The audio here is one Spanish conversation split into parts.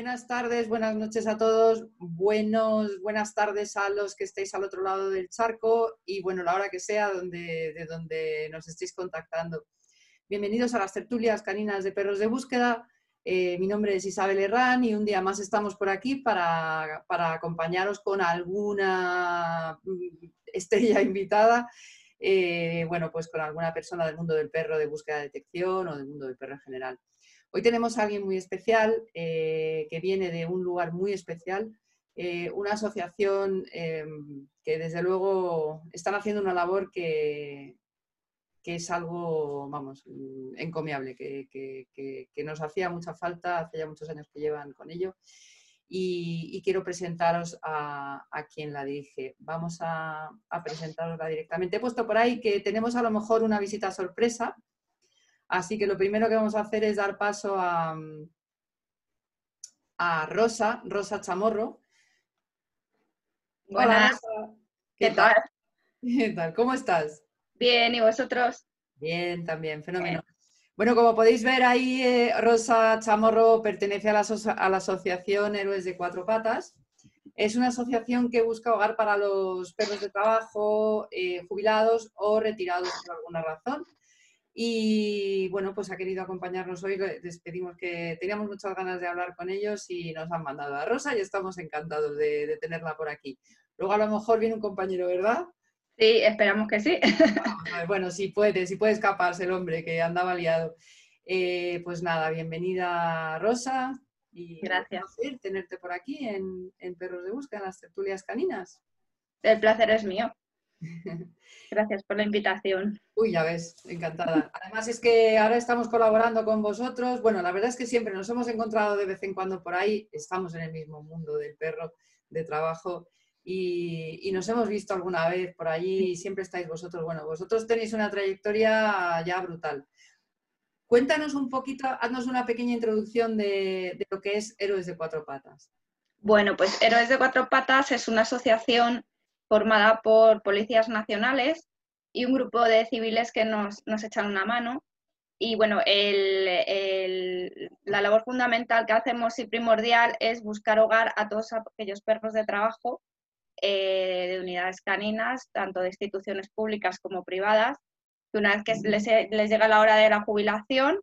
buenas tardes, buenas noches a todos, buenos, buenas tardes a los que estéis al otro lado del charco y bueno, la hora que sea donde, de donde nos estéis contactando. Bienvenidos a las tertulias caninas de perros de búsqueda. Eh, mi nombre es Isabel Herrán y un día más estamos por aquí para, acompañaros con alguna mm, estrella invitada, eh, bueno, pues con alguna persona del mundo del perro de búsqueda de detección o del mundo del perro en general. Hoy tenemos a alguien muy especial eh, que viene de un lugar muy especial, una asociación que desde luego están haciendo una labor que, que es algo, vamos, encomiable, que, nos hacía mucha falta, hace ya muchos años que llevan con ello. Y, quiero presentaros a, quien la dirige. Vamos a, a presentarosla directamente. He puesto por ahí que tenemos a lo mejor una visita sorpresa, así que lo primero que vamos a hacer es dar paso a, a Rosa, Rosa Chamorro. Hola. ¿Qué, tal? ¿Qué tal? ¿Cómo estás? Bien, ¿y vosotros? Bien, también, fenómeno. Bueno, como podéis ver ahí, eh, Rosa Chamorro pertenece a la, Asociación Héroes de Cuatro Patas. Es una asociación que busca hogar para los perros de trabajo, eh, jubilados o retirados por alguna razón. Y bueno, pues ha querido acompañarnos hoy. Les pedimos que teníamos muchas ganas de hablar con ellos y nos han mandado a Rosa y estamos encantados de tenerla por aquí. Luego a lo mejor viene un compañero, ¿verdad? Sí, esperamos que sí. bueno, si puede, si puede escaparse el hombre que andaba liado. Eh, pues nada, bienvenida Rosa. Y Gracias. Un placer tenerte por aquí en, Perros de Búsqueda, en las tertulias caninas. El placer es mío. Gracias por la invitación. Uy, ya ves, encantada. Además es que ahora estamos colaborando con vosotros. Bueno, la verdad es que siempre nos hemos encontrado de vez en cuando por ahí. Estamos en el mismo mundo del perro de trabajo y, nos hemos visto alguna vez por allí y siempre estáis vosotros. Bueno, vosotros tenéis una trayectoria ya brutal. Cuéntanos un poquito, haznos una pequeña introducción de, lo que es Héroes de Cuatro Patas. Bueno, pues Héroes de Cuatro Patas es una asociación formada por policías nacionales y un grupo de civiles que nos, echan una mano. Y bueno, la labor fundamental que hacemos y primordial es buscar hogar a todos aquellos perros de trabajo eh, de unidades caninas, tanto de instituciones públicas como privadas, que una vez que les, llega la hora de la jubilación,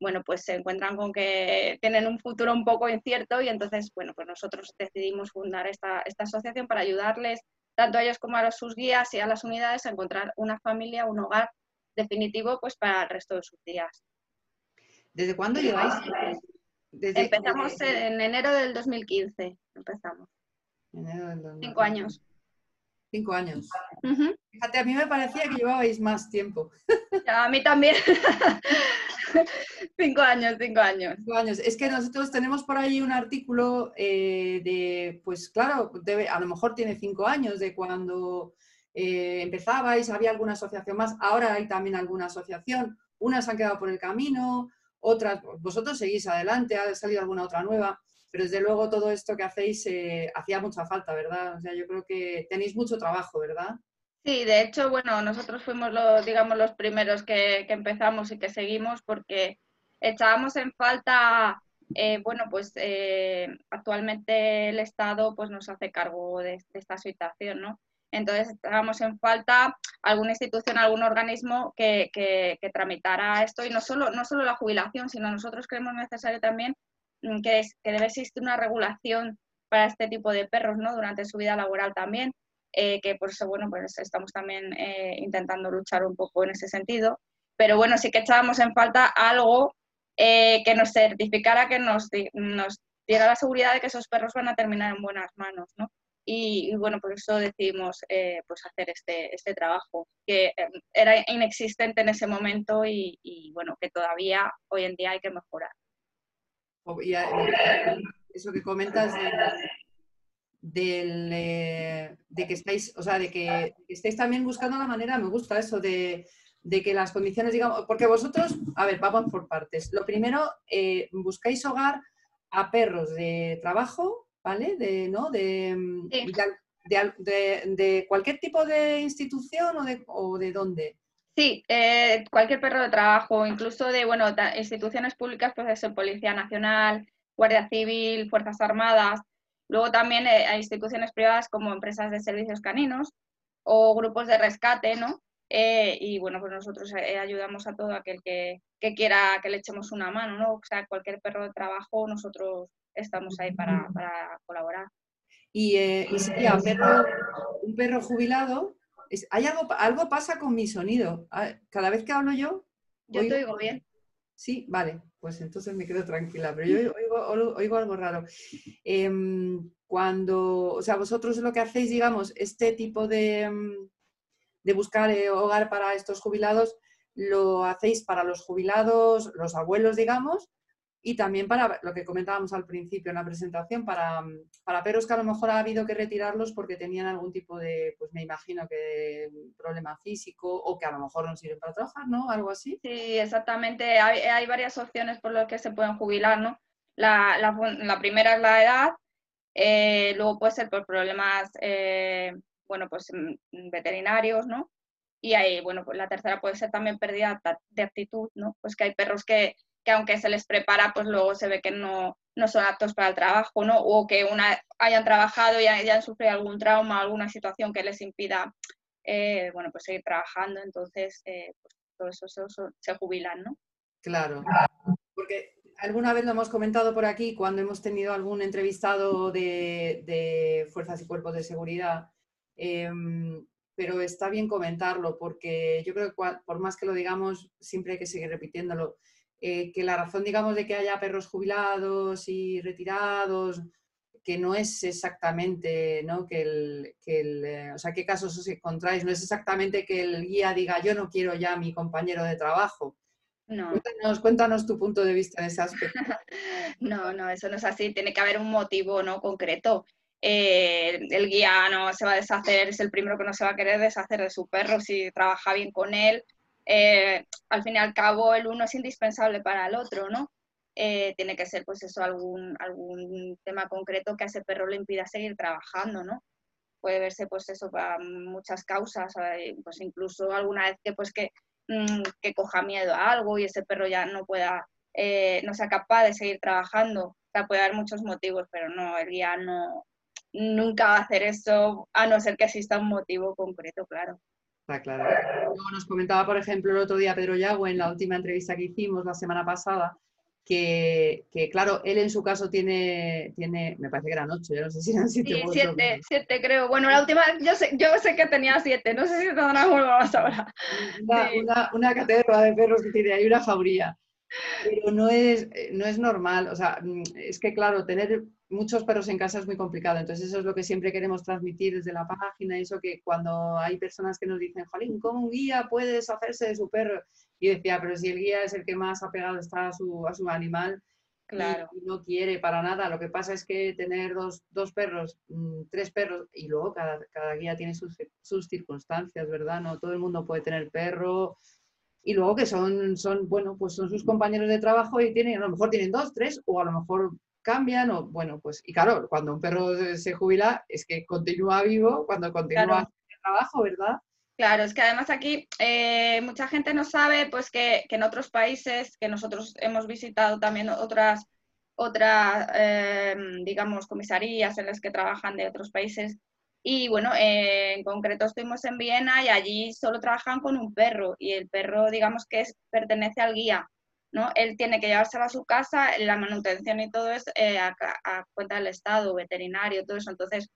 bueno, pues se encuentran con que tienen un futuro un poco incierto y entonces, bueno, pues nosotros decidimos fundar esta, asociación para ayudarles, tanto a ellos como a sus guías y a las unidades, a encontrar una familia, un hogar definitivo, pues para el resto de sus días. ¿Desde cuándo lleváis? Empezamos en enero del 2015, empezamos. Cinco años. Cinco años. Fíjate, a mí me parecía que llevabais más tiempo. A mí también. cinco años, cinco años. Cinco años. Es que nosotros tenemos por ahí un artículo eh, de, pues claro, debe, a lo mejor tiene cinco años de cuando eh, empezabais, había alguna asociación más, ahora hay también alguna asociación, unas han quedado por el camino, otras, vosotros seguís adelante, ha salido alguna otra nueva pero desde luego todo esto que hacéis eh, hacía mucha falta, ¿verdad? O sea, yo creo que tenéis mucho trabajo, ¿verdad? Sí, de hecho, bueno, nosotros fuimos los, digamos, los primeros que, empezamos y que seguimos porque echábamos en falta, eh, bueno, pues eh, actualmente el Estado pues nos hace cargo de, esta situación, ¿no? Entonces echábamos en falta alguna institución, algún organismo que, que, que, tramitara esto y no solo, no solo la jubilación, sino nosotros creemos necesario también Mm, que, debe existir una regulación para este tipo de perros ¿no? durante su vida laboral también, eh, que por eso bueno, pues estamos también eh, intentando luchar un poco en ese sentido. Pero bueno, sí que echábamos en falta algo eh, que nos certificara, que nos, nos diera la seguridad de que esos perros van a terminar en buenas manos. ¿no? Y, bueno, por eso decidimos pues hacer este, este trabajo, que era inexistente en ese momento y, y bueno, que todavía hoy en día hay que mejorar eso que comentas eh, de que estáis, o sea, de que estáis también buscando la manera, me gusta eso, de, que las condiciones, digamos, porque vosotros, a ver, vamos por partes. Lo primero, eh, buscáis hogar a perros de trabajo, ¿vale? De, ¿no? De, de, cualquier tipo de institución o de, o de dónde. Sí, eh, cualquier perro de trabajo, incluso de bueno, instituciones públicas, pues es Policía Nacional, Guardia Civil, Fuerzas Armadas. Luego también eh, hay instituciones privadas como empresas de servicios caninos o grupos de rescate, ¿no? Eh, y bueno, pues nosotros eh, ayudamos a todo aquel que, quiera que le echemos una mano, ¿no? O sea, cualquier perro de trabajo, nosotros estamos ahí para, colaborar. Y, eh, un perro jubilado, ¿hay algo, algo pasa con mi sonido? Ah, cada vez que hablo yo... Yo te oigo bien. Sí, vale, pues entonces me quedo tranquila, pero yo oigo, algo raro. Em, cuando, o sea, vosotros lo que hacéis, digamos, este tipo de, em, de buscar eh, hogar para estos jubilados, lo hacéis para los jubilados, los abuelos, digamos, y también para lo que comentábamos al principio en la presentación, para, para perros que a lo mejor ha habido que retirarlos porque tenían algún tipo de, pues me imagino que problema físico o que a lo mejor no sirven para trabajar, ¿no? Algo así. Sí, exactamente. Hay, hay varias opciones por las que se pueden jubilar, ¿no? La, la, primera es la edad, eh, luego puede ser por problemas eh, bueno, pues mm, mm, veterinarios, ¿no? Y ahí, bueno, pues la tercera puede ser también pérdida de actitud, ¿no? Pues que hay perros que, que aunque se les prepara, pues luego se ve que no, no son aptos para el trabajo, ¿no? O que una, hayan trabajado y hayan sufrido algún trauma, alguna situación que les impida, eh, bueno, pues seguir trabajando, entonces, eh, pues todo eso, se jubilan, ¿no? Claro, porque alguna vez lo hemos comentado por aquí cuando hemos tenido algún entrevistado de, de fuerzas y cuerpos de seguridad Em, pero está bien comentarlo porque yo creo que por más que lo digamos, siempre hay que seguir repitiéndolo. Eh, que la razón, digamos, de que haya perros jubilados y retirados, que no es exactamente, ¿no? Que el, que el eh, o sea, qué casos os encontráis, no es exactamente que el guía diga yo no quiero ya a mi compañero de trabajo. No. Cuéntanos, cuéntanos tu punto de vista en ese aspecto. no, no, eso no es así, tiene que haber un motivo ¿no? concreto. Eh, el guía no se va a deshacer, es el primero que no se va a querer deshacer de su perro si trabaja bien con él. Eh, al fin y al cabo, el uno es indispensable para el otro, ¿no? Eh, tiene que ser, pues eso, algún, algún tema concreto que a ese perro le impida seguir trabajando, ¿no? Puede verse, pues eso, para muchas causas, pues incluso alguna vez que, pues que, mm, que coja miedo a algo y ese perro ya no pueda, no sea capaz de seguir trabajando. O sea, puede haber muchos motivos, pero no, el guía no, nunca va a hacer eso a no ser que exista un motivo concreto, claro. Está claro. Luego nos comentaba, por ejemplo, el otro día Pedro Yago en la última entrevista que hicimos la semana pasada, que, claro, él en su caso tiene, tiene, me parece que eran ocho, yo no sé si eran siete. Sí, siete, siete creo. Bueno, la última, yo sé, yo sé que tenía siete, no sé si tendrán más ahora. Una, una, una catedra de perros que tiene ahí una fabría. Pero no es, no es normal, o sea, mm, es que claro, tener muchos perros en casa es muy complicado. Entonces, eso es lo que siempre queremos transmitir desde la página. Eso que cuando hay personas que nos dicen, Jolín, ¿cómo un guía puede deshacerse de su perro? Y decía, pero si el guía es el que más apegado está a su, a su animal claro. y, no quiere para nada. Lo que pasa es que tener dos, dos perros, mm, tres perros, y luego cada, cada guía tiene sus, sus, circunstancias, ¿verdad? No todo el mundo puede tener perro. Y luego que son, son, bueno, pues son sus compañeros de trabajo y tienen, a lo mejor tienen dos, tres, o a lo mejor cambian o bueno, pues y claro, cuando un perro se jubila es que continúa vivo cuando continúa el trabajo, ¿verdad? Claro, es que además aquí eh, mucha gente no sabe pues que, en otros países, que nosotros hemos visitado también otras, otras em, digamos, comisarías en las que trabajan de otros países, y bueno, eh, en concreto estuvimos en Viena y allí solo trabajan con un perro y el perro, digamos que es, pertenece al guía. ¿no? Él tiene que llevárselo a su casa, la manutención y todo es eh, a, cuenta del Estado, veterinario, todo eso. Entonces,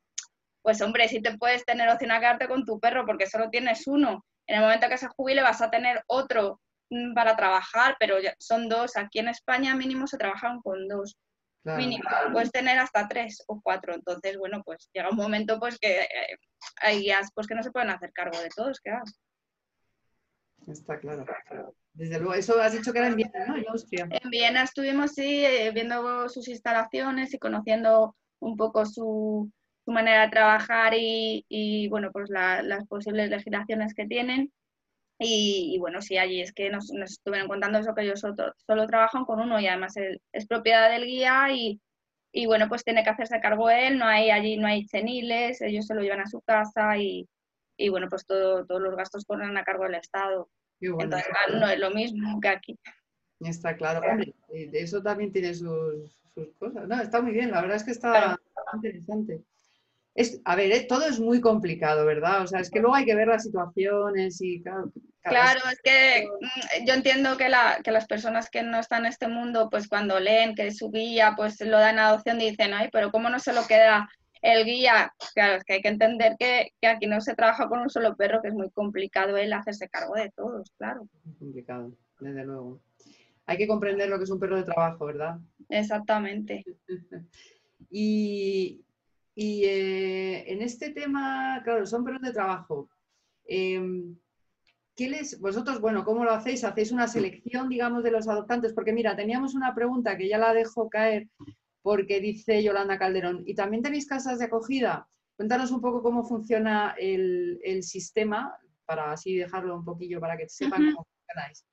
pues hombre, si te puedes tener opción a quedarte con tu perro porque solo tienes uno. En el momento que se jubile vas a tener otro mm, para trabajar, pero son dos. Aquí en España mínimo se trabajan con dos. Mínimo. Puedes tener hasta tres o cuatro. Entonces, bueno, pues llega un momento pues que eh, hay guías pues que no se pueden hacer cargo de todos, ¿qué Está claro. Desde luego, eso has dicho que era en Viena, ¿no? En Austria. En Viena estuvimos, sí, eh, viendo sus instalaciones y conociendo un poco su, manera de trabajar y, bueno, pues las posibles legislaciones que tienen. Y, bueno, sí, allí es que nos, estuvieron contando eso, que ellos solo, trabajan con uno y además es propiedad del guía y, y, bueno, pues tiene que hacerse cargo él, no hay allí, no hay ceniles, ellos se lo llevan a su casa y, y bueno, pues todo, todos los gastos corren a cargo del Estado. Entonces, no es lo mismo que aquí. Está claro. Hombre, eso también tiene sus, cosas. No, está muy bien, la verdad es que está interesante. Es, a ver, eh, todo es muy complicado, ¿verdad? O sea, es que luego hay que ver las situaciones y claro. Claro, es que mm, yo entiendo que, la, que las personas que no están en este mundo, pues cuando leen que su guía, pues lo dan a adopción y dicen, ay, pero ¿cómo no se lo queda el guía? Claro, es que hay que entender que, que aquí no se trabaja con un solo perro, que es muy complicado él hacerse cargo de todos, claro. Muy complicado, desde luego. Hay que comprender lo que es un perro de trabajo, ¿verdad? Exactamente. y, y eh, en este tema, claro, son perros de trabajo. Em, ¿qué les, vosotros, bueno, ¿cómo lo hacéis? ¿Hacéis una selección, digamos, de los adoptantes? Porque mira, teníamos una pregunta que ya la dejo caer porque dice Yolanda Calderón, ¿y también tenéis casas de acogida? Cuéntanos un poco cómo funciona el, sistema, para así dejarlo un poquillo para que sepan cómo funcionáis.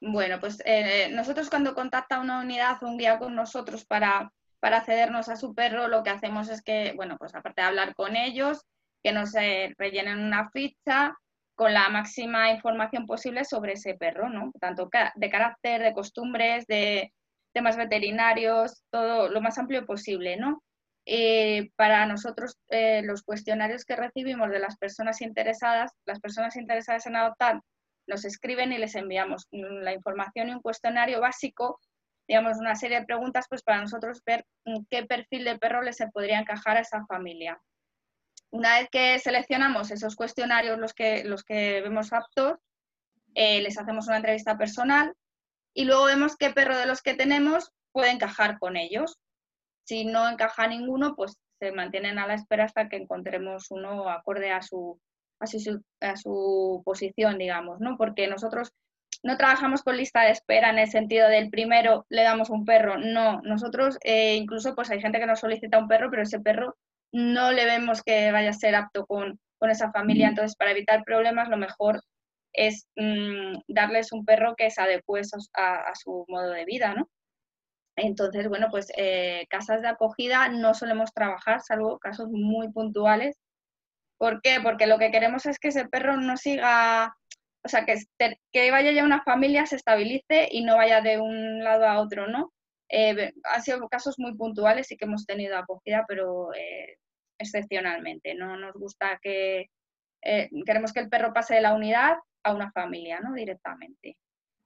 Bueno, pues eh, nosotros cuando contacta una unidad o un guía con nosotros para para accedernos a su perro, lo que hacemos es que, bueno, pues aparte de hablar con ellos, que nos eh, rellenen una ficha con la máxima información posible sobre ese perro, ¿no? Tanto de carácter, de costumbres, de temas veterinarios, todo lo más amplio posible, ¿no? Eh, para nosotros, eh, los cuestionarios que recibimos de las personas interesadas, las personas interesadas en adoptar, nos escriben y les enviamos la información y un cuestionario básico digamos, una serie de preguntas pues para nosotros ver qué perfil de perro les se podría encajar a esa familia. Una vez que seleccionamos esos cuestionarios, los que, los que vemos aptos, eh, les hacemos una entrevista personal y luego vemos qué perro de los que tenemos puede encajar con ellos. Si no encaja ninguno, pues se mantienen a la espera hasta que encontremos uno acorde a su, a su, a su posición, digamos, ¿no? Porque nosotros no trabajamos con lista de espera en el sentido del primero le damos un perro, no, nosotros eh, incluso pues hay gente que nos solicita un perro, pero ese perro no le vemos que vaya a ser apto con, esa familia, entonces para evitar problemas lo mejor es mm, darles un perro que se adecue a, su modo de vida, ¿no? Entonces, bueno, pues eh, casas de acogida no solemos trabajar, salvo casos muy puntuales. ¿Por qué? Porque lo que queremos es que ese perro no siga o sea, que, que vaya ya una familia, se estabilice y no vaya de un lado a otro, ¿no? Eh, han sido casos muy puntuales y que hemos tenido acogida, pero eh, excepcionalmente. No nos gusta que eh, queremos que el perro pase de la unidad a una familia, ¿no? Directamente.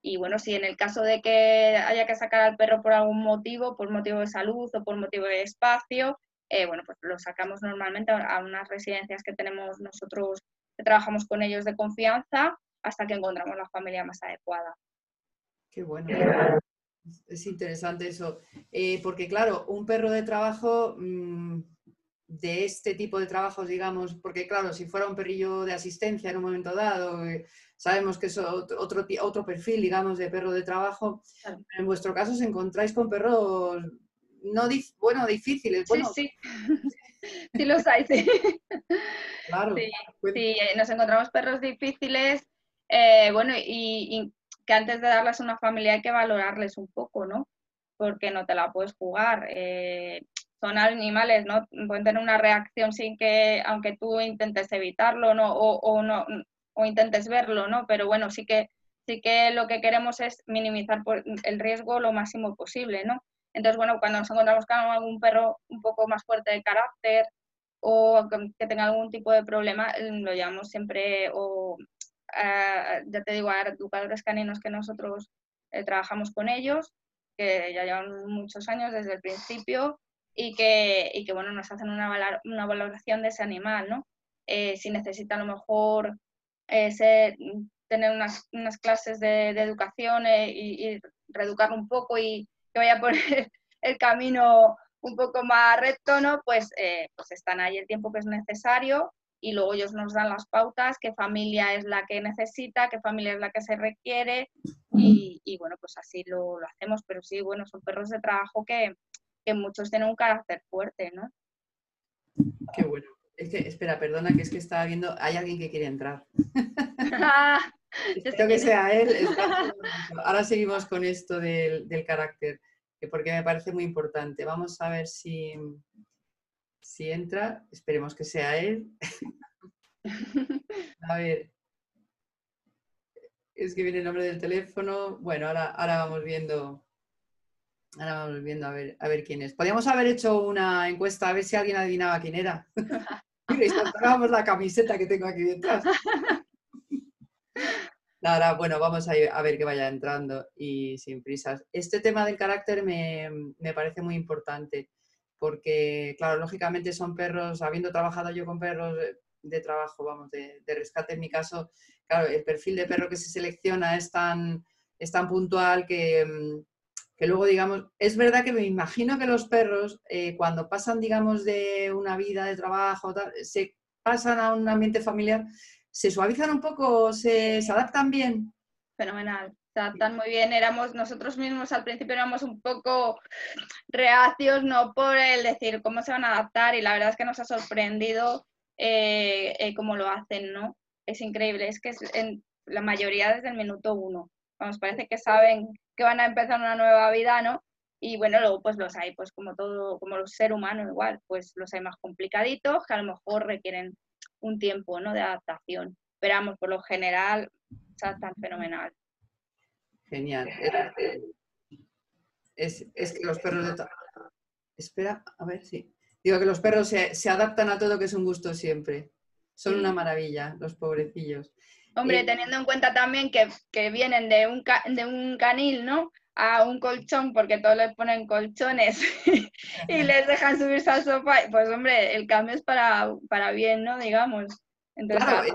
Y bueno, si en el caso de que haya que sacar al perro por algún motivo, por motivo de salud o por motivo de espacio, bueno, pues lo sacamos normalmente a unas residencias que tenemos nosotros, que trabajamos con ellos de confianza hasta que encontramos la familia más adecuada. Qué bueno. Es interesante eso. Eh, porque claro, un perro de trabajo, mm, de este tipo de trabajos, digamos, porque claro, si fuera un perrillo de asistencia en un momento dado, eh, sabemos que es otro, otro perfil, digamos, de perro de trabajo. En vuestro caso os encontráis con perros no bueno, difíciles. Bueno, sí, sí. sí los hay, sí. Claro. Sí, sí, nos encontramos perros difíciles eh, bueno, y, que antes de darles una familia hay que valorarles un poco, ¿no? Porque no te la puedes jugar. Eh, son animales, ¿no? Pueden tener una reacción sin que, aunque tú intentes evitarlo, ¿no? O, no, o intentes verlo, ¿no? Pero bueno, sí que, sí que lo que queremos es minimizar el riesgo lo máximo posible, ¿no? Entonces, bueno, cuando nos encontramos con algún perro un poco más fuerte de carácter o que tenga algún tipo de problema, lo llamamos siempre o ya te digo, a educadores caninos que nosotros eh, trabajamos con ellos, que ya llevan muchos años desde el principio y que, y que bueno, nos hacen una, una valoración de ese animal, ¿no? Eh, si necesita a lo mejor eh, tener unas, unas, clases de, educación y, y, reeducarlo un poco y que vaya por el, camino un poco más recto, ¿no? Pues, pues están ahí el tiempo que es necesario y luego ellos nos dan las pautas, qué familia es la que necesita, qué familia es la que se requiere y, bueno, pues así lo, hacemos, pero sí, bueno, son perros de trabajo que, muchos tienen un carácter fuerte, ¿no? Qué bueno. Es que, espera, perdona, que es que estaba viendo, hay alguien que quiere entrar. Espero que sea él. Ahora seguimos con esto del, del carácter, porque me parece muy importante. Vamos a ver si, si entra, esperemos que sea él. A ver. Es que viene el nombre del teléfono. Bueno, ahora, ahora vamos viendo. Ahora vamos viendo a ver, a ver quién es. Podríamos haber hecho una encuesta a ver si alguien adivinaba quién era. y la camiseta que tengo aquí detrás. Ahora, bueno, vamos a, a, ver que vaya entrando y sin prisas. Este tema del carácter me, me, parece muy importante porque, claro, lógicamente son perros, habiendo trabajado yo con perros de trabajo, vamos, de, de rescate en mi caso, claro, el perfil de perro que se selecciona es tan, es tan puntual que, que luego, digamos, es verdad que me imagino que los perros, eh, cuando pasan, digamos, de una vida de trabajo, se pasan a un ambiente familiar, se suavizan un poco, se adaptan bien. Fenomenal adaptan muy bien. Éramos nosotros mismos al principio éramos un poco reacios, no por el decir cómo se van a adaptar y la verdad es que nos ha sorprendido eh, eh, cómo lo hacen, ¿no? Es increíble, es que en la mayoría desde el minuto uno. Nos parece que saben que van a empezar una nueva vida, ¿no? Y bueno, luego pues los hay, pues como todo, como los ser humanos igual, pues los hay más complicaditos que a lo mejor requieren un tiempo, ¿no? De adaptación. Pero vamos, por lo general, se adaptan fenomenal. Genial. Es, es, que los perros de... Espera, a ver si... Digo que los perros se, se, adaptan a todo, que es un gusto siempre. Son una maravilla, los pobrecillos. Hombre, teniendo en cuenta también que, que vienen de un, de un canil, ¿no? A un colchón, porque todos les ponen colchones y les dejan subirse al sofá, pues hombre, el cambio es para, para bien, ¿no? Digamos claro,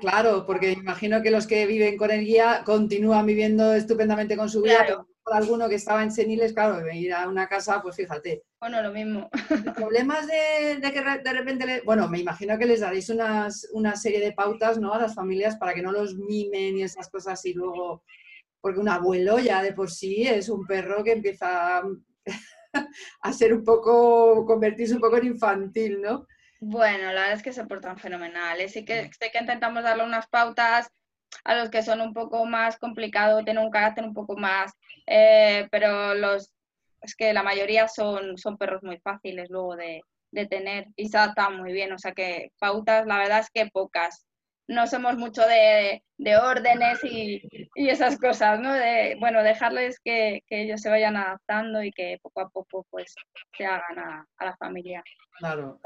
claro, porque imagino que los que viven con el guía continúan viviendo estupendamente con su guía. Por alguno que estaba en seniles, claro, ir a una casa, pues fíjate. Bueno, lo mismo. Problemas de, que de repente, bueno, me imagino que les daréis unas, una serie de pautas, ¿no? A las familias para que no los mimen y esas cosas y luego, porque un abuelo ya de por sí es un perro que empieza a ser un poco, convertirse un poco en infantil, ¿no? Bueno, la verdad es que se portan fenomenales. Sí que sé que intentamos darle unas pautas a los que son un poco más complicados, tienen un carácter un poco más, eh, pero los es que la mayoría son, son perros muy fáciles luego de, tener y se adaptan muy bien, o sea que pautas la verdad es que pocas. No somos mucho de, órdenes y, esas cosas, ¿no? De, bueno, dejarles que, ellos se vayan adaptando y que poco a poco pues se hagan a, a la familia. Claro.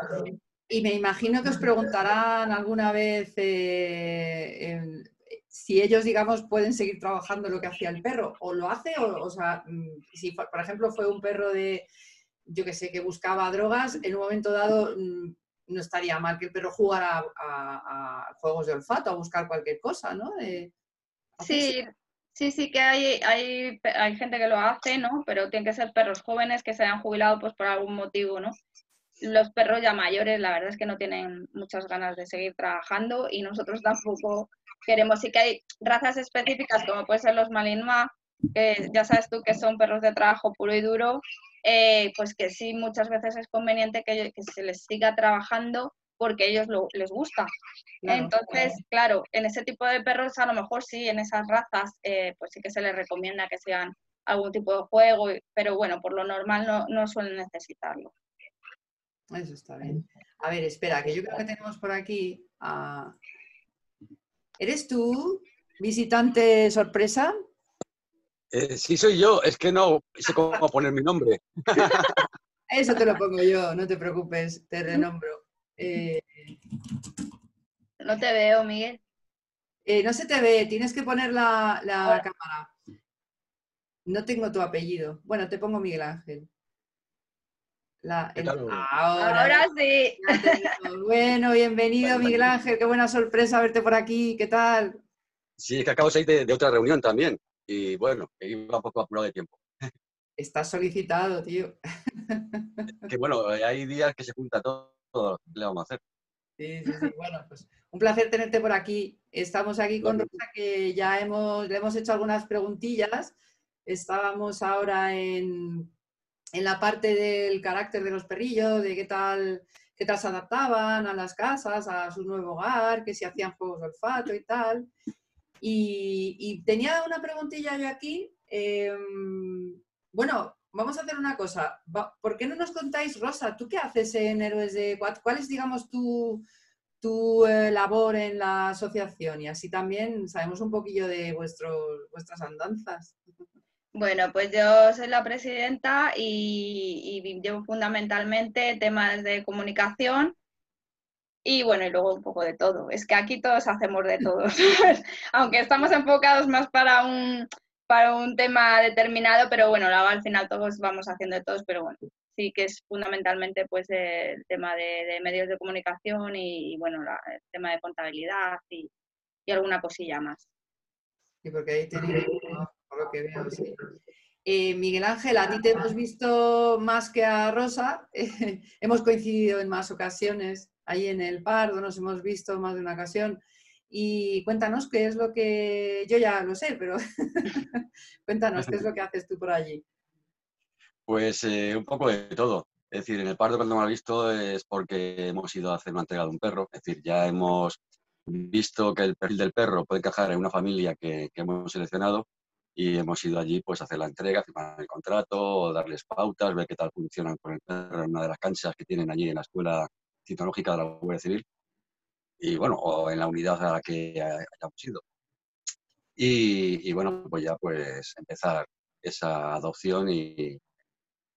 Y me imagino que os preguntarán alguna vez eh, si ellos, digamos, pueden seguir trabajando lo que hacía el perro, o lo hace, o, o sea, mm, si por ejemplo fue un perro de, yo que sé, que buscaba drogas, en un momento dado mm, no estaría mal que el perro jugara a, juegos de olfato, a buscar cualquier cosa, ¿no? sí, sí, sí que hay, hay, hay gente que lo hace, ¿no? Pero tienen que ser perros jóvenes que se hayan jubilado pues por algún motivo, ¿no? Los perros ya mayores, la verdad es que no tienen muchas ganas de seguir trabajando y nosotros tampoco queremos. Sí que hay razas específicas, como pueden ser los Malinois, que ya sabes tú que son perros de trabajo puro y duro, eh, pues que sí, muchas veces es conveniente que, se les siga trabajando porque a ellos les gusta. Entonces, claro. en ese tipo de perros a lo mejor sí, en esas razas, eh, pues sí que se les recomienda que sean algún tipo de juego, pero bueno, por lo normal no, no suelen necesitarlo. Eso está bien. A ver, espera, que yo creo que tenemos por aquí a... ¿Eres tú, visitante sorpresa? Eh, sí, soy yo. Es que no sé cómo poner mi nombre. Eso te lo pongo yo, no te preocupes, te renombro. Eh, no te veo, Miguel. Eh, no se te ve, tienes que poner la, la cámara. No tengo tu apellido. Bueno, te pongo Miguel Ángel. Ahora, sí. Bueno, bienvenido Miguel Ángel, qué buena sorpresa verte por aquí, ¿qué tal? Sí, es que acabo de salir de, otra reunión también y bueno, iba un poco apurado de tiempo. Estás solicitado, tío. Que bueno, hay días que se junta todo, ¿qué le vamos a hacer? Sí, sí, sí. Bueno, pues un placer tenerte por aquí. Estamos aquí con Rosa, que ya hemos, le hemos hecho algunas preguntillas. Estábamos ahora en en la parte del carácter de los perrillos, de qué tal, qué tal se adaptaban a las casas, a su nuevo hogar, que si hacían juegos de olfato y tal. Y, tenía una preguntilla yo aquí. Em, bueno, vamos a hacer una cosa. ¿Por qué no nos contáis, Rosa, tú qué haces en Héroes de ¿Cuál es, digamos, tu, tu eh, labor en la asociación? Y así también sabemos un poquillo de vuestros, vuestras andanzas. Bueno, pues yo soy la presidenta y, y llevo fundamentalmente temas de comunicación y bueno, y luego un poco de todo. Es que aquí todos hacemos de todo, aunque estamos enfocados más para un, para un tema determinado, pero bueno, al final todos vamos haciendo de todos, pero bueno, sí que es fundamentalmente pues el tema de, medios de comunicación y, bueno, el tema de contabilidad y, alguna cosilla más. Sí, porque ahí tenéis, por lo que veo, sí. Eh, Miguel Ángel, a ti te hemos visto más que a Rosa, hemos coincidido en más ocasiones ahí en el Pardo, nos hemos visto más de una ocasión. Y cuéntanos qué es lo que, yo ya lo sé, pero cuéntanos qué es lo que haces tú por allí. Pues eh, un poco de todo. Es decir, en el Pardo cuando me ha visto es porque hemos ido a hacer una entrega de un perro. Es decir, ya hemos visto que el perfil del perro puede encajar en una familia que, hemos seleccionado y hemos ido allí pues a hacer la entrega, firmar el contrato, darles pautas, ver qué tal funcionan con el perro en una de las canchas que tienen allí en la escuela tecnológica de la Guardia Civil y bueno, o en la unidad a la que hayamos ido. Y, bueno, pues ya pues empezar esa adopción y,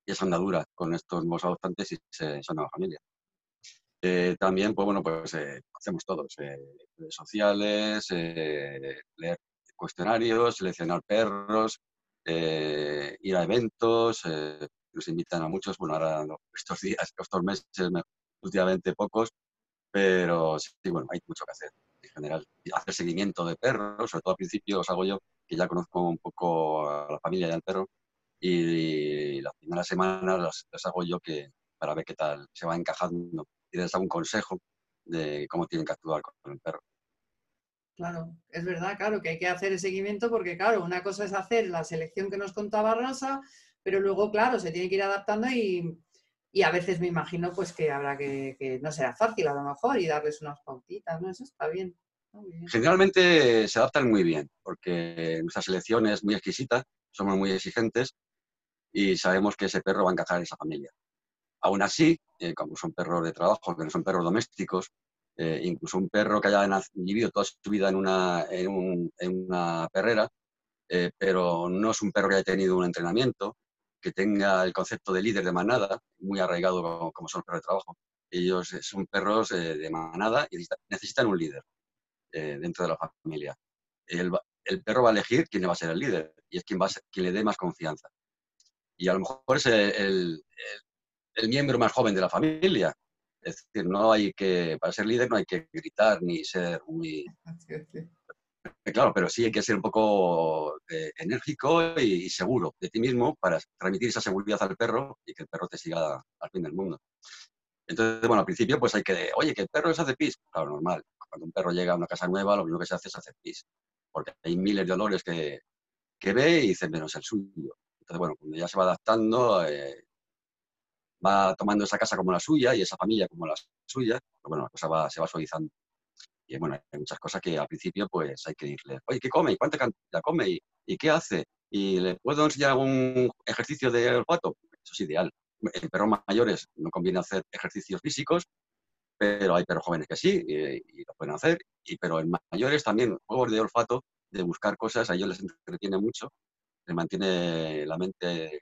esa andadura con estos nuevos adoptantes y esa nueva familia. Eh, también, pues bueno, pues eh, hacemos todos, eh, redes sociales, leer cuestionarios, seleccionar perros, ir a eventos, nos invitan a muchos, bueno, ahora estos días, estos meses últimamente pocos, pero sí, bueno, hay mucho que hacer en general. Hacer seguimiento de perros, sobre todo al principio os hago yo, que ya conozco un poco a la familia y al perro, y las primeras semanas las, hago yo que, para ver qué tal se va encajando. ¿Tienes algún consejo de cómo tienen que actuar con el perro? Claro, es verdad, claro, que hay que hacer el seguimiento porque, claro, una cosa es hacer la selección que nos contaba Rosa, pero luego, claro, se tiene que ir adaptando y, y a veces me imagino pues que habrá que, no será fácil a lo mejor y darles unas pautitas, ¿no? Eso está bien. Generalmente se adaptan muy bien, porque nuestra selección es muy exquisita, somos muy exigentes y sabemos que ese perro va a encajar en esa familia. Aún así, eh, como son perros de trabajo, que no son perros domésticos, eh, incluso un perro que haya vivido toda su vida en una, en, una perrera, eh, pero no es un perro que haya tenido un entrenamiento, que tenga el concepto de líder de manada, muy arraigado como, son los perros de trabajo. Ellos eh, son perros eh, de manada y necesitan un líder eh, dentro de la familia. El, perro va a elegir quién va a ser el líder y es quien, va quien le dé más confianza. Y a lo mejor es el, miembro más joven de la familia. Es decir, no hay que, para ser líder no hay que gritar ni ser muy, eh, claro, pero sí hay que ser un poco eh, enérgico y, seguro de ti mismo para transmitir esa seguridad al perro y que el perro te siga al fin del mundo. Entonces, bueno, al principio pues hay que, oye, que el perro se hace pis. Claro, normal. Cuando un perro llega a una casa nueva, lo primero que se hace es hacer pis. Porque hay miles de olores que, que ve y dice menos el suyo. Entonces, bueno, cuando ya se va adaptando, eh, va tomando esa casa como la suya y esa familia como la suya, pues, bueno, la cosa va, se va suavizando. Y bueno, hay muchas cosas que al principio pues hay que decirle, oye, ¿qué come? ¿Y cuánta cantidad come? ¿Y, qué hace? ¿Y le puedo enseñar algún ejercicio de olfato? Eso es ideal. En perros mayores no conviene hacer ejercicios físicos, pero hay perros jóvenes que sí y, lo pueden hacer. Y, pero en mayores también juegos de olfato, de buscar cosas, a ellos les entretiene mucho, les mantiene la mente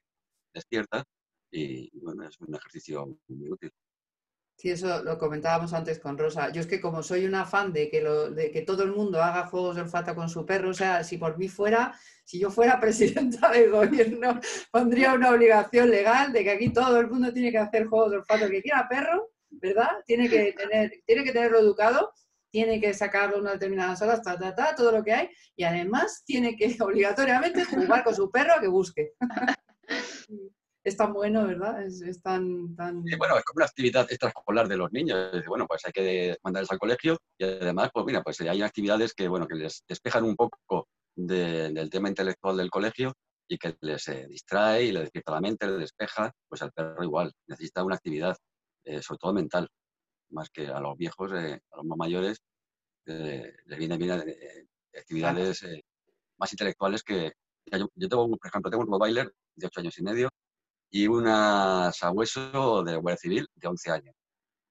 despierta y bueno, es un ejercicio muy útil. Sí, eso lo comentábamos antes con Rosa. Yo es que como soy una fan de que, lo, de que todo el mundo haga juegos de olfato con su perro, o sea, si por mí fuera, si yo fuera presidenta del gobierno, pondría una obligación legal de que aquí todo el mundo tiene que hacer juegos de olfato. Que quiera perro, ¿verdad? Tiene que, tener, tiene que tenerlo educado, tiene que sacarlo unas determinadas horas, ta, ta, ta, todo lo que hay, y además tiene que obligatoriamente jugar con su perro a que busque. es tan bueno, ¿verdad? Es, tan, tan... bueno, es como una actividad extraescolar de los niños. Bueno, pues hay que mandarles al colegio y además, pues mira, pues hay actividades que, bueno, que les despejan un poco del tema intelectual del colegio y que les eh, distrae y les despierta la mente, les despeja, pues al perro igual. Necesita una actividad, eh, sobre todo mental, más que a los viejos, eh, a los más mayores, les viene bien actividades más intelectuales que... Yo, yo, tengo, por ejemplo, tengo un Rottweiler de 8 años y medio y una sabueso de Guardia Civil de 11 años.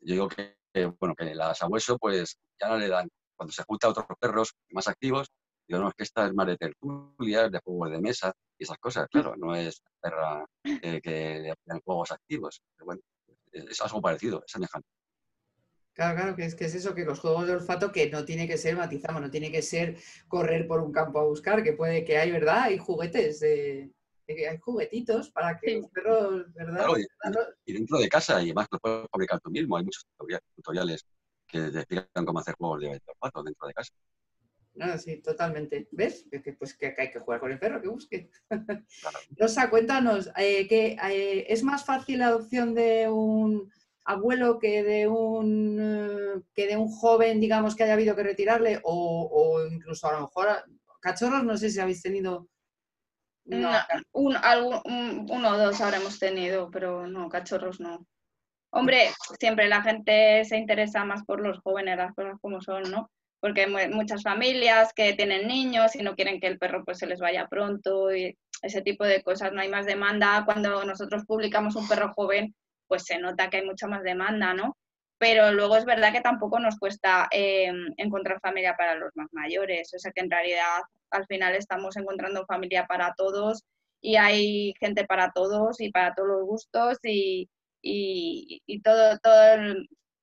Yo digo que, bueno, que la sabueso pues ya no le dan, cuando se junta a otros perros más activos, Digo, no, es que esta es más de tertulia, de juegos de mesa y esas cosas. Claro, no es perra eh, que de juegos activos. Pero es algo parecido, es semejante. Claro, claro, que es, que es eso, que los juegos de olfato que no tiene que ser, matizamos, no tiene que ser correr por un campo a buscar, que puede que hay, ¿verdad? Hay juguetes, de, hay juguetitos para que los perros, ¿verdad? y, dentro de casa, y además lo puedes fabricar tú mismo, hay muchos tutoriales que te explican cómo hacer juegos de, olfato dentro de casa. No, sí, totalmente. ¿Ves? Que, pues que hay que jugar con el perro, que busque. Rosa, cuéntanos, eh, que, eh, ¿es más fácil la adopción de un abuelo que de un eh, que de un joven, digamos, que haya habido que retirarle, o, incluso a lo mejor cachorros, no sé si habéis tenido. No, un, uno o dos habremos tenido, pero no, cachorros no. Hombre, siempre la gente se interesa más por los jóvenes, las cosas como son, ¿no? Porque hay muchas familias que tienen niños y no quieren que el perro pues se les vaya pronto y ese tipo de cosas. No hay más demanda. Cuando nosotros publicamos un perro joven, pues se nota que hay mucha más demanda, ¿no? Pero luego es verdad que tampoco nos cuesta em, encontrar familia para los más mayores, o sea que en realidad al final estamos encontrando familia para todos y hay gente para todos y para todos los gustos y, todo, todo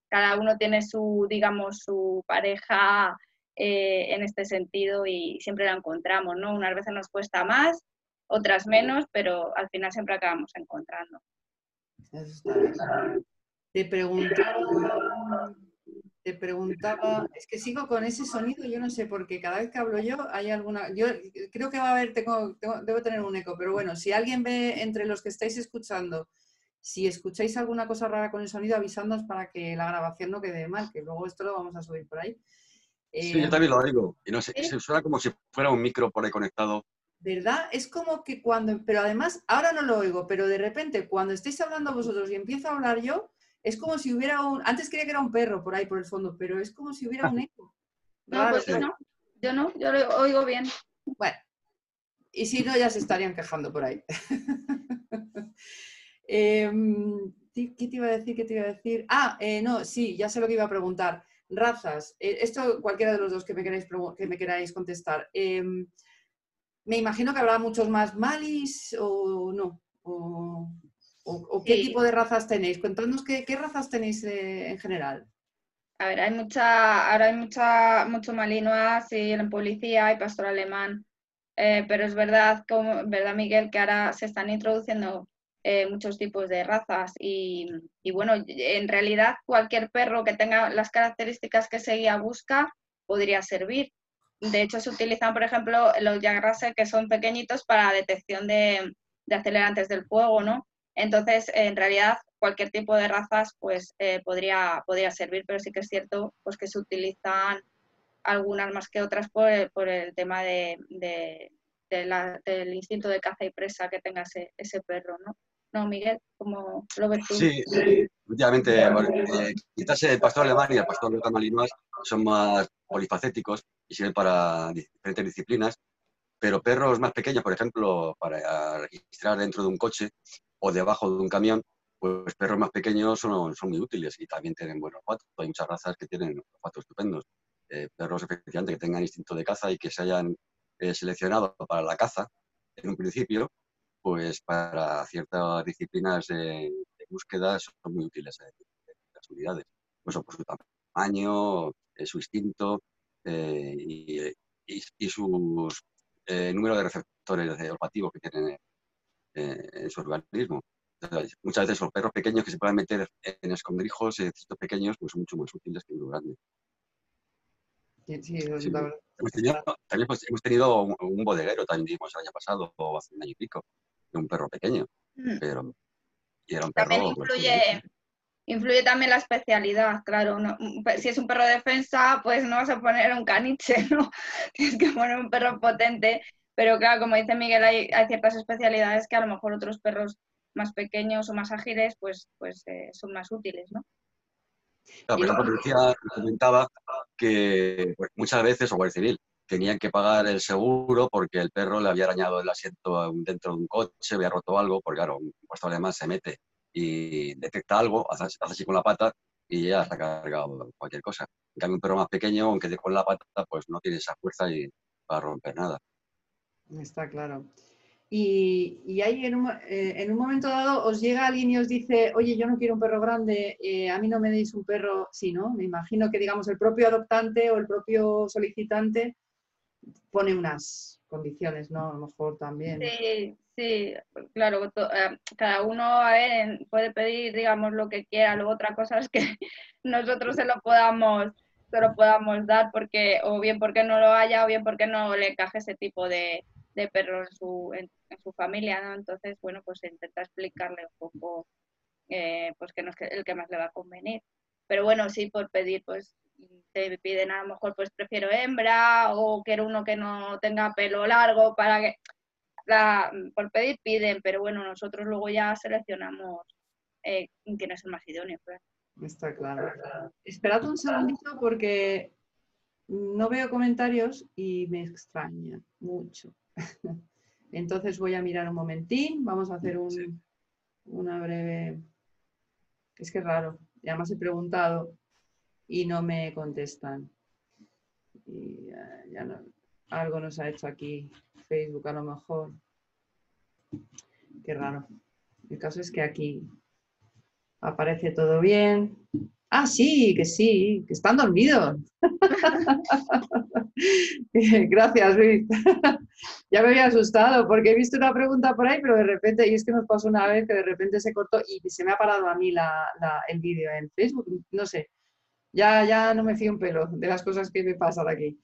cada uno tiene su, digamos, su pareja eh, en este sentido y siempre la encontramos, ¿no? Unas veces nos cuesta más, otras menos, pero al final siempre acabamos encontrando. Te preguntaba, te preguntaba, es que sigo con ese sonido, yo no sé, porque cada vez que hablo yo hay alguna, yo creo que va a haber, tengo, debo tener un eco, pero bueno, si alguien ve entre los que estáis escuchando, si escucháis alguna cosa rara con el sonido, avisándonos para que la grabación no quede mal, que luego esto lo vamos a subir por ahí. sí, yo eh, también lo oigo, y no sé, suena como si fuera un micro por ahí conectado ¿verdad? Es como que cuando, pero además, ahora no lo oigo, pero de repente cuando estéis hablando vosotros y empiezo a hablar yo, es como si hubiera un, antes creía que era un perro por ahí por el fondo, pero es como si hubiera un eco. No, pues yo no, yo no, yo lo oigo bien. Bueno, y si no, ya se estarían quejando por ahí. Em, ¿Qué te iba a decir? ¿Qué te iba a decir? Ah, eh, no, sí, ya sé lo que iba a preguntar. Razas. Eh, esto cualquiera de los dos que me queráis, que me queráis contestar. Em, me imagino que habrá muchos más malis o no. O, qué tipo de razas tenéis. Cuéntanos qué, razas tenéis eh, en general. A ver, hay mucha, ahora hay mucha, mucho malinois y en policía hay pastor alemán. Eh, pero es verdad, como, verdad Miguel, que ahora se están introduciendo eh, muchos tipos de razas y, y, bueno, en realidad cualquier perro que tenga las características que ese guía busca podría servir. De hecho, se utilizan, por ejemplo, los Jack que son pequeñitos para detección de, acelerantes del fuego, ¿no? Entonces, en realidad, cualquier tipo de razas pues, eh, podría, podría servir, pero sí que es cierto pues, que se utilizan algunas más que otras por por el tema de, del instinto de caza y presa que tenga ese, ese perro, ¿no? No, Miguel, ¿cómo lo ves tú? Sí, últimamente, eh, quizás el pastor alemán y el pastor local malinois son más polifacéticos y sirven para diferentes disciplinas, pero perros más pequeños, por ejemplo, para registrar dentro de un coche o debajo de un camión, pues perros más pequeños son, son muy útiles y también tienen buenos olfatos. Hay muchas razas que tienen olfatos estupendos. Eh, perros efectivamente que tengan instinto de caza y que se hayan eh, seleccionado para la caza en un principio, pues para ciertas disciplinas de, búsqueda son muy útiles eh, las unidades. Pues por su tamaño, su instinto, eh, y, y, su eh, número de receptores olfativos que tienen eh, en su organismo. muchas veces los perros pequeños que se pueden meter en escondrijos, estos pequeños, pues son mucho más útiles que uno grande. hemos, tenido, también pues, hemos tenido un, bodeguero, también vimos el año pasado, o hace un año y pico, de un perro pequeño. Mm. Pero, y era un perro. También pues, influye, Influye también la especialidad, claro. si es un perro de defensa, pues no vas a poner un caniche, ¿no? Tienes que poner un perro potente. Pero claro, como dice Miguel, hay, ciertas especialidades que a lo mejor otros perros más pequeños o más ágiles, pues, pues eh, son más útiles, ¿no? Claro, decía, comentaba que pues, muchas veces, o Guardia Civil, tenían que pagar el seguro porque el perro le había arañado el asiento dentro de un coche, había roto algo, porque claro, un puesto alemán se mete y detecta algo, hace, así con la pata y ya se ha cargado cualquier cosa. En cambio, un perro más pequeño, aunque de con la pata, pues no tiene esa fuerza y, va a romper nada. Está claro. Y, y ahí en un, eh, en un, momento dado os llega alguien y os dice, oye, yo no quiero un perro grande, eh, a mí no me deis un perro, sí, ¿no? Me imagino que, digamos, el propio adoptante o el propio solicitante pone unas condiciones, ¿no? A lo mejor también. Sí, sí, claro, eh, cada uno a ver, puede pedir, digamos, lo que quiera, luego otra cosa es que nosotros se lo podamos se lo podamos dar porque o bien porque no lo haya o bien porque no le encaje ese tipo de, de perro en su, en, su familia, ¿no? Entonces, bueno, pues intenta explicarle un poco, eh, pues que no es el que más le va a convenir. Pero bueno, sí, por pedir, pues te piden a lo mejor, pues prefiero hembra o quiero uno que no tenga pelo largo para que... La, por pedir piden, pero bueno, nosotros luego ya seleccionamos eh, quién es el más idóneo. Está claro. Esperad un segundito porque no veo comentarios y me extraña mucho. Entonces voy a mirar un momentín, vamos a hacer un, una breve... Es que es raro, ya más he preguntado y no me contestan. Y ya, no, algo nos ha hecho aquí Facebook a lo mejor. Qué raro. El caso es que aquí aparece todo bien. Ah, sí, que sí, que están dormidos. Gracias, Luis. ya me había asustado porque he visto una pregunta por ahí, pero de repente, y es que nos pasó una vez que de repente se cortó y se me ha parado a mí el vídeo en Facebook. No sé, ya, ya no me fío un pelo de las cosas que me pasan aquí.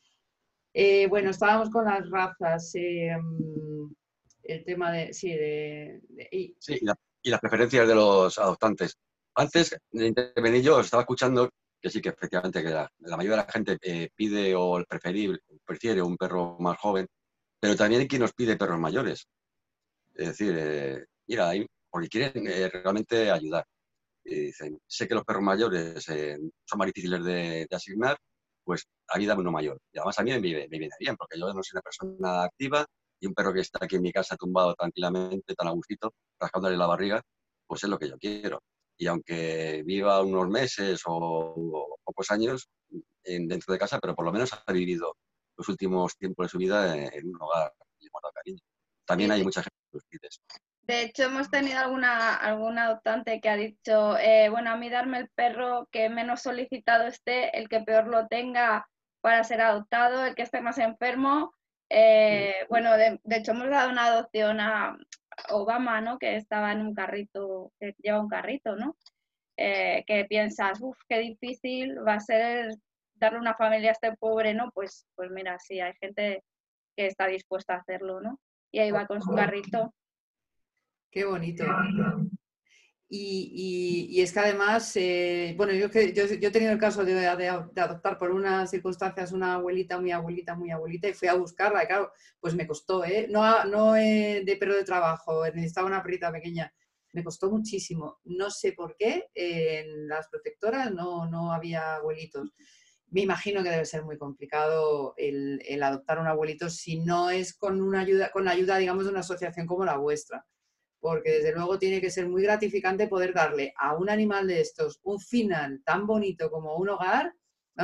Eh, bueno, estábamos con las razas. Eh, mm, el tema de. Sí, de. y... Sí, y las preferencias de los adoptantes. Antes de intervenir yo, estaba escuchando que sí, que efectivamente que la, mayoría de la gente eh, pide o preferible, prefiere un perro más joven, pero también hay quien nos pide perros mayores. Es decir, eh, mira, porque quieren eh, realmente ayudar. Y dicen, sé que los perros mayores son más difíciles de, asignar, pues a mí dame uno mayor. Y además a mí me, me, viene bien, porque yo no soy una persona activa y un perro que está aquí en mi casa tumbado tranquilamente, tan a gustito, rascándole la barriga, pues es lo que yo quiero y aunque viva unos meses o, pocos años en, dentro de casa, pero por lo menos ha vivido los últimos tiempos de su vida en, un hogar y cariño. También hay mucha gente que los pide De hecho, hemos tenido alguna, alguna adoptante que ha dicho, eh, bueno, a mí darme el perro que menos solicitado esté, el que peor lo tenga para ser adoptado, el que esté más enfermo. Eh, bueno, de, de, hecho hemos dado una adopción a, Obama, ¿no? Que estaba en un carrito, que lleva un carrito, ¿no? Eh, que piensas, uff, qué difícil va a ser darle una familia a este pobre, ¿no? Pues, pues mira, sí, hay gente que está dispuesta a hacerlo, ¿no? Y ahí va con su carrito. Qué bonito. Y, es que además, eh, bueno, yo, he tenido el caso de, adoptar por unas circunstancias una abuelita, muy abuelita, muy abuelita, y fui a buscarla, y claro, pues me costó, ¿eh? No, no de perro de trabajo, necesitaba una perrita pequeña, me costó muchísimo. No sé por qué en las protectoras no, no había abuelitos. Me imagino que debe ser muy complicado el, el adoptar un abuelito si no es con una ayuda, con la ayuda, digamos, de una asociación como la vuestra porque desde luego tiene que ser muy gratificante poder darle a un animal de estos un final tan bonito como un hogar.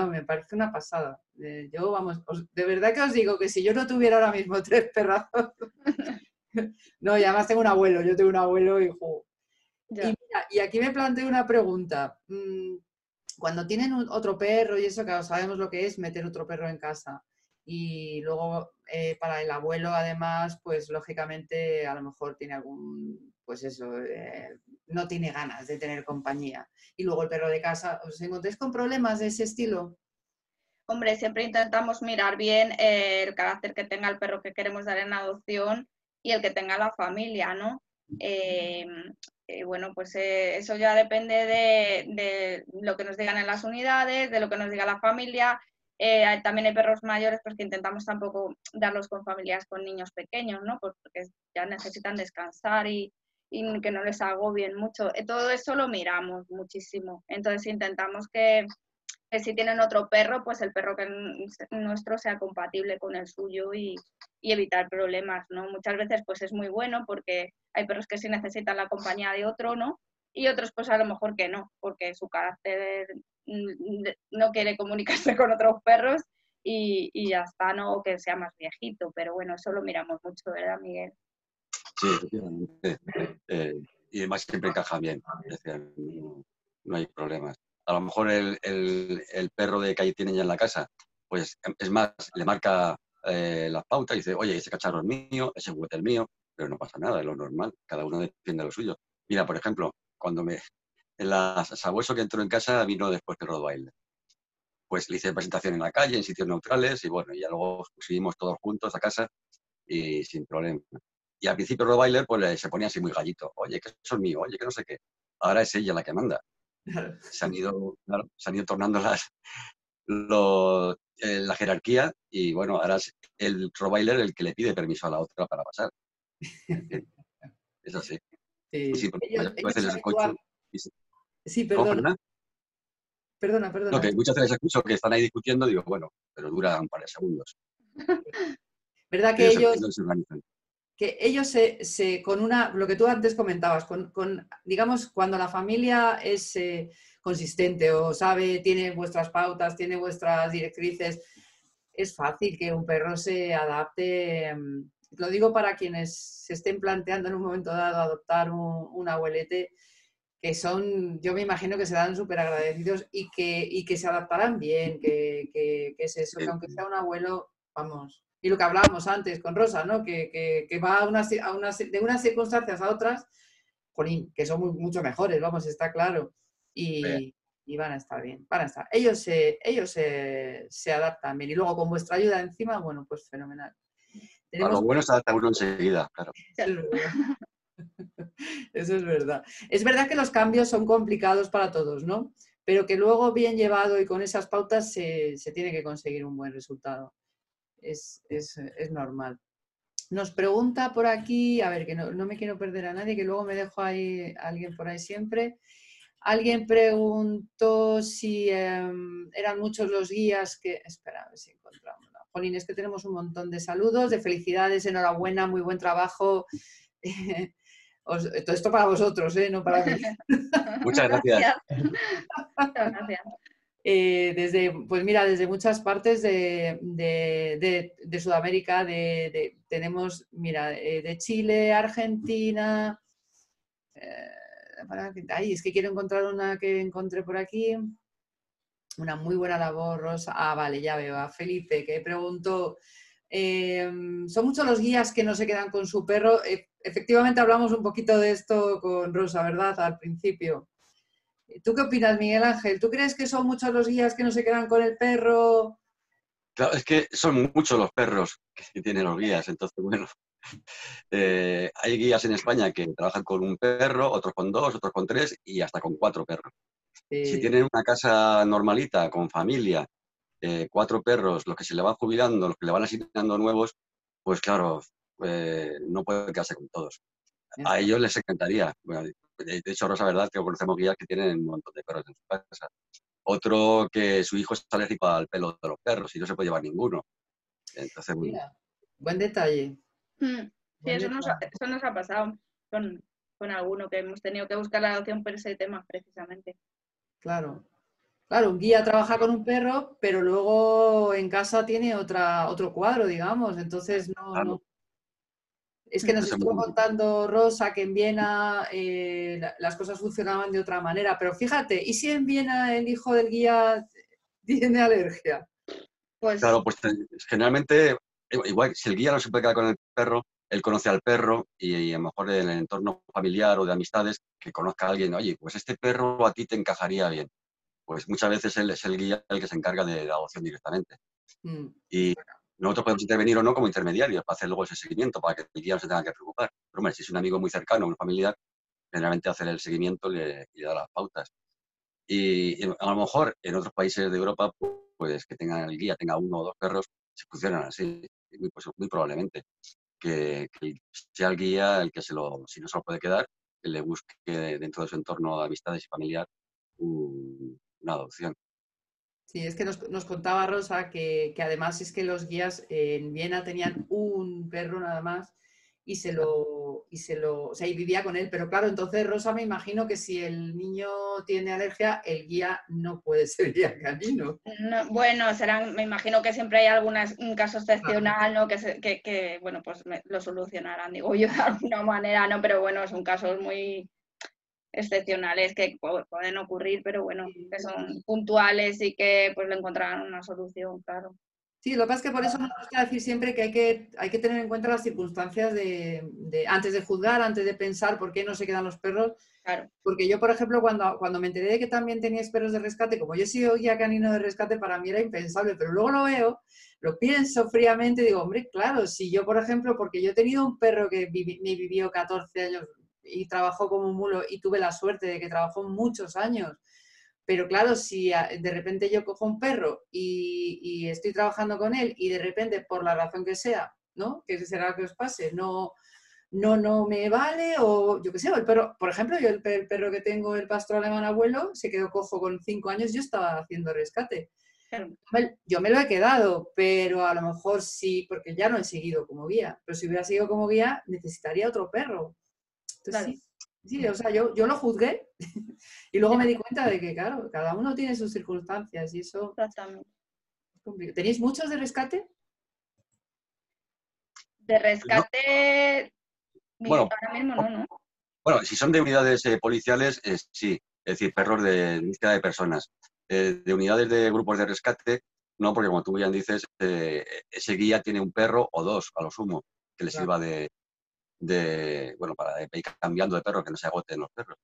me parece una pasada. Eh, yo, vamos, de verdad que os digo que si yo no tuviera ahora mismo tres perrazos, no, y además tengo un abuelo, yo tengo un abuelo y, y, aquí me planteo una pregunta. Mm, cuando tienen otro perro y eso, que sabemos lo que es meter otro perro en casa, y luego eh, para el abuelo además, pues lógicamente a lo mejor tiene algún, pues eso, eh, no tiene ganas de tener compañía. Y luego el perro de casa, ¿os encontréis con problemas de ese estilo? Hombre, siempre intentamos mirar bien eh, el carácter que tenga el perro que queremos dar en adopción y el que tenga la familia, ¿no? bueno, pues eso ya depende de, de, lo que nos digan en las unidades, de lo que nos diga la familia eh, también hay perros mayores pues, que intentamos tampoco darlos con familias con niños pequeños, ¿no? Porque ya necesitan descansar y, que no les agobien mucho. Eh, todo eso lo miramos muchísimo. Entonces intentamos que, si tienen otro perro, pues el perro que nuestro sea compatible con el suyo y, y, evitar problemas, ¿no? Muchas veces pues es muy bueno porque hay perros que sí necesitan la compañía de otro, ¿no? Y otros pues a lo mejor que no, porque su carácter no quiere comunicarse con otros perros y, y ya está, no que sea más viejito, pero bueno, eso lo miramos mucho, ¿verdad, Miguel? Sí, efectivamente. Eh, y además siempre encaja bien, no, hay problemas. A lo mejor el, perro de calle tiene ya en la casa, pues es más, le marca eh, las pautas y dice, oye, ese cacharro es mío, ese juguete es mío, pero no pasa nada, es lo normal, cada uno defiende lo suyo. Mira, por ejemplo, cuando me, la sabueso que entró en casa vino después que Rottweiler. Pues le hice presentación en la calle, en sitios neutrales, y bueno, ya luego subimos todos juntos a casa y sin problema. Y al principio Rottweiler pues se ponía así muy gallito, oye, que eso es mío, oye, que no sé qué. Ahora es ella la que manda. Se han ido, se han ido tornando las, eh, la jerarquía y bueno, ahora es el Rottweiler el que le pide permiso a la otra para pasar. Es así. Sí, sí Sí, perdona. Perdona, perdona. que muchas veces escucho que están ahí discutiendo, digo, bueno, pero dura un par de segundos. ¿Verdad que ellos, que ellos se, con una, lo que tú antes comentabas, con, digamos, cuando la familia es eh, consistente o sabe, tiene vuestras pautas, tiene vuestras directrices, es fácil que un perro se adapte. Lo digo para quienes se estén planteando en un momento dado adoptar un, un abuelete que son, yo me imagino que serán súper agradecidos y que, que se adaptarán bien, que, es eso, que aunque sea un abuelo, vamos, y lo que hablábamos antes con Rosa, ¿no? Que, va a unas, a unas, de unas circunstancias a otras, que son mucho mejores, vamos, está claro, y, van a estar bien, van a estar. Ellos, se, ellos se, adaptan bien y luego con vuestra ayuda encima, bueno, pues fenomenal. A lo bueno se adapta uno enseguida, claro. Eso es verdad. Es verdad que los cambios son complicados para todos, ¿no? Pero que luego bien llevado y con esas pautas se, tiene que conseguir un buen resultado. Es, normal. Nos pregunta por aquí, a ver, que no, me quiero perder a nadie, que luego me dejo ahí alguien por ahí siempre. Alguien preguntó si em, eran muchos los guías que... Espera, a ver si encontramos. Jolín, es que tenemos un montón de saludos, de felicidades, enhorabuena, muy buen trabajo. todo esto para vosotros, ¿eh? no para mí. Muchas gracias. Muchas gracias. Eh, desde, pues mira, desde muchas partes de, Sudamérica, tenemos, mira, eh, de Chile, Argentina. ay, es que quiero encontrar una que encontré por aquí. Una muy buena labor, Rosa. Ah, vale, ya veo. A Felipe, que preguntó. son muchos los guías que no se quedan con su perro efectivamente hablamos un poquito de esto con Rosa, ¿verdad? Al principio. ¿Tú qué opinas, Miguel Ángel? ¿Tú crees que son muchos los guías que no se quedan con el perro? Claro, es que son muchos los perros que tienen los guías, entonces, bueno, eh, hay guías en España que trabajan con un perro, otros con dos, otros con tres y hasta con cuatro perros. Si tienen una casa normalita, con familia, eh, cuatro perros, los que se le van jubilando, los que le van asignando nuevos, pues claro, eh, no puede quedarse con todos. A ellos les encantaría. de hecho, Rosa, verdad que conocemos guías que tienen un montón de perros en su casa. Otro que su hijo es alérgico al pelo de los perros y no se puede llevar ninguno. Entonces, buen detalle. Hmm. Sí, eso, Nos ha, pasado con, con alguno que hemos tenido que buscar la adopción por ese tema, precisamente. Claro. Claro, un guía trabaja con un perro, pero luego en casa tiene otra, otro cuadro, digamos. Entonces no, es que nos estuvo contando Rosa que en Viena eh, las cosas funcionaban de otra manera, pero fíjate, ¿y si en Viena el hijo del guía tiene alergia? Pues... Claro, pues eh, generalmente, igual, si el guía no se puede quedar con el perro, él conoce al perro y, a lo mejor en el entorno familiar o de amistades que conozca a alguien, oye, pues este perro a ti te encajaría bien. Pues muchas veces él es el guía el que se encarga de la adopción directamente. Mm. Y nosotros podemos intervenir o no como intermediarios para hacer luego ese seguimiento, para que el guía no se tenga que preocupar. Pero hombre, si es un amigo muy cercano, un familiar, generalmente hacer el seguimiento le, y le da las pautas. Y, a lo mejor en otros países de Europa, pues que tengan el guía, tenga uno o dos perros, se funcionan así, muy, pues, muy probablemente. Que, sea el guía el que se lo, si no se lo puede quedar, que le busque dentro de su entorno de amistades y familiar una adopción. Sí, es que nos, contaba Rosa que, además es que los guías en Viena tenían un perro nada más y se lo, y se lo, o sea, y vivía con él. Pero claro, entonces Rosa me imagino que si el niño tiene alergia, el guía no puede ser guía canino. bueno, serán, me imagino que siempre hay algunas, un caso excepcional, ¿no? Que, que, que, bueno, pues lo solucionarán, digo yo, de alguna manera, ¿no? Pero bueno, son casos muy excepcionales que pueden ocurrir, pero bueno, que son puntuales y que pues le encontrarán una solución, claro. Sí, lo que pasa es que por eso nos gusta decir siempre que hay que, hay que tener en cuenta las circunstancias de, antes de juzgar, antes de pensar por qué no se quedan los perros. Claro. Porque yo, por ejemplo, cuando, cuando me enteré de que también tenías perros de rescate, como yo he sido guía canino de rescate, para mí era impensable, pero luego lo veo, lo pienso fríamente y digo, hombre, claro, si yo, por ejemplo, porque yo he tenido un perro que me vivió 14 años y trabajó como un mulo y tuve la suerte de que trabajó muchos años pero claro, si de repente yo cojo un perro y, estoy trabajando con él y de repente, por la razón que sea, ¿no? Que será que os pase, no, no, no me vale o yo qué sé, el perro, por ejemplo, yo el, perro que tengo, el pastor alemán abuelo, se quedó cojo con cinco años, yo estaba haciendo rescate. Yo me lo he quedado, pero a lo mejor sí, porque ya no he seguido como guía, pero si hubiera seguido como guía, necesitaría otro perro. Entonces, Sí, o sea, yo, yo lo juzgué y luego me di cuenta de que, claro, cada uno tiene sus circunstancias y eso... Exactamente. ¿Tenéis muchos de rescate? De rescate... Bueno, ahora mismo no, ¿no? Bueno, si son de unidades eh, policiales, eh, sí, es decir, perros de búsqueda de personas. Eh, de unidades de grupos de rescate, no, porque como tú bien dices, ese guía tiene un perro o dos, a lo sumo, que le sirva de, de, bueno, para ir cambiando de perro, que no se agoten los perros.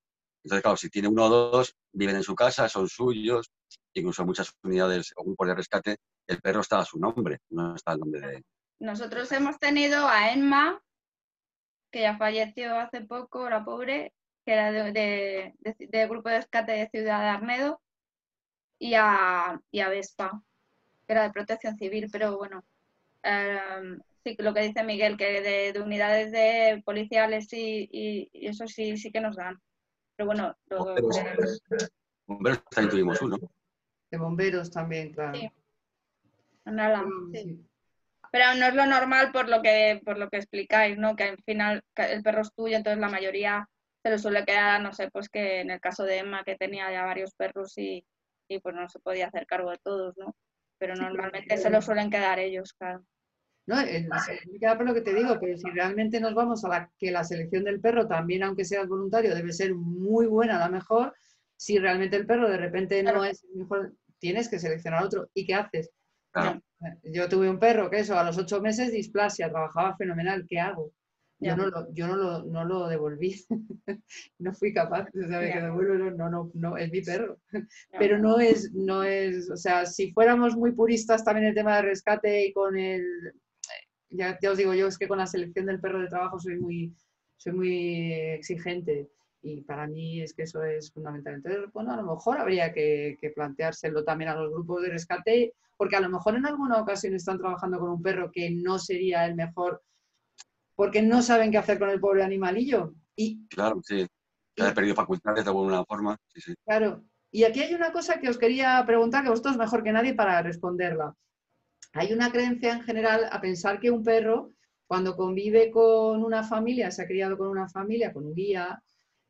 Entonces, claro, si tiene uno o dos, viven en su casa, son suyos, incluso muchas unidades o grupos de rescate, el perro está a su nombre, no está el nombre de... Nosotros hemos tenido a Emma, que ya falleció hace poco, la pobre, que era de, grupo de rescate de Ciudad de Arnedo, y a, y a Vespa, que era de protección civil, pero bueno, lo que dice Miguel, que de, unidades de policiales y, eso sí, sí que nos dan. Pero bueno, bomberos, también tuvimos uno. De bomberos también, claro. Sí. Pero no es lo normal por lo que por lo que explicáis, ¿no? Que al final el perro es tuyo, entonces la mayoría se lo suele quedar, no sé, pues que en el caso de Emma, que tenía ya varios perros y, y pues no se podía hacer cargo de todos, ¿no? Pero normalmente se lo suelen quedar ellos, claro. ¿No? Me queda por lo que te digo, pero si realmente nos vamos a la, que la selección del perro, también aunque seas voluntario, debe ser muy buena, a lo mejor, si realmente el perro de repente no es mejor, tienes que seleccionar otro. ¿Y qué haces? Yo tuve un perro que eso, a los ocho meses displasia, trabajaba fenomenal, ¿qué hago? Yo, no lo, yo no lo, no lo devolví, no fui capaz, de saber que devuelvo, no, no, no, es mi perro. Pero no es, no es, o sea, si fuéramos muy puristas también el tema de rescate y con el, ya, os digo yo, es que con la selección del perro de trabajo soy muy, soy muy exigente y para mí es que eso es fundamental. Entonces, bueno, a lo mejor habría que, planteárselo también a los grupos de rescate, porque a lo mejor en alguna ocasión están trabajando con un perro que no sería el mejor, porque no saben qué hacer con el pobre animalillo. Y, claro, sí. Ya he perdido facultades de alguna forma. Sí, sí. Claro. Y aquí hay una cosa que os quería preguntar, que vosotros mejor que nadie para responderla. Hay una creencia en general a pensar que un perro, cuando convive con una familia, se ha criado con una familia, con un guía,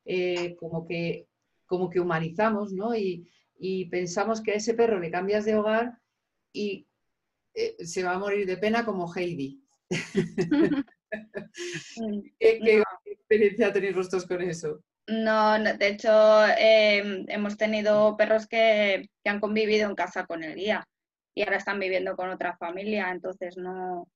eh, como, que, como que humanizamos, ¿no? Y, pensamos que a ese perro le cambias de hogar y eh, se va a morir de pena como Heidi. ¿Qué, experiencia tenéis vosotros con eso? No, de hecho, eh, hemos tenido perros que, que, han convivido en casa con el guía y ahora están viviendo con otra familia, entonces no,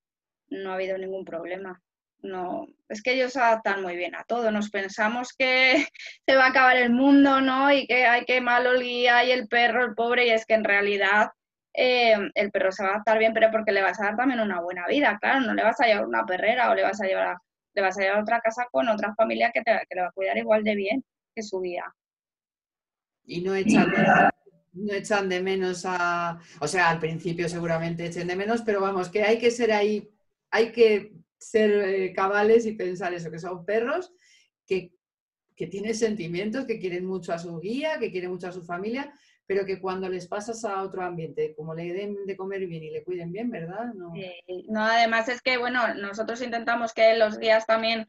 no ha habido ningún problema. No, es que ellos se adaptan muy bien a todo. Nos pensamos que se va a acabar el mundo, ¿no? Y que hay que malo el guía y el perro, el pobre, y es que en realidad eh, el perro se va a adaptar bien, pero porque le vas a dar también una buena vida, claro, no le vas a llevar una perrera o le vas a llevar a, le vas a llevar a otra casa con otra familia que, te, que le va a cuidar igual de bien que su guía. Y no echarle no echan de menos a, o sea, al principio seguramente echen de menos, pero vamos, que hay que ser ahí, hay que ser eh, cabales y pensar eso, que son perros que, que, tienen sentimientos, que quieren mucho a su guía, que quieren mucho a su familia, pero que cuando les pasas a otro ambiente, como le den de comer bien y le cuiden bien, ¿verdad? No, no además es que, bueno, nosotros intentamos que los guías también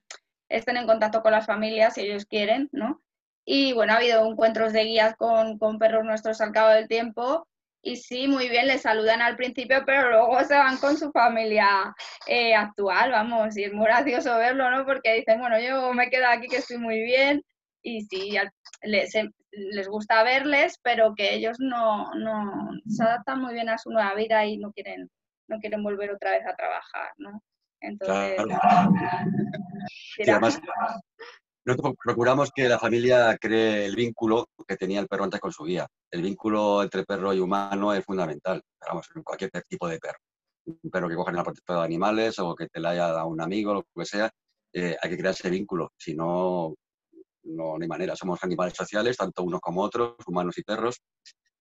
estén en contacto con las familias si ellos quieren, ¿no? Y bueno, ha habido encuentros de guías con, con perros nuestros al cabo del tiempo y sí, muy bien, les saludan al principio, pero luego se van con su familia eh, actual, vamos, y es muy gracioso verlo, ¿no? Porque dicen, bueno, yo me quedo aquí que estoy muy bien, y sí, les, les gusta verles, pero que ellos no, no se adaptan muy bien a su nueva vida y no quieren, no quieren volver otra vez a trabajar, ¿no? Entonces, nosotros procuramos que la familia cree el vínculo que tenía el perro antes con su guía. El vínculo entre perro y humano es fundamental, vamos, en cualquier tipo de perro. Un perro que coge en la protección de animales o que te la haya dado un amigo, lo que sea, eh, hay que crear ese vínculo. Si no, no, hay manera. Somos animales sociales, tanto unos como otros, humanos y perros.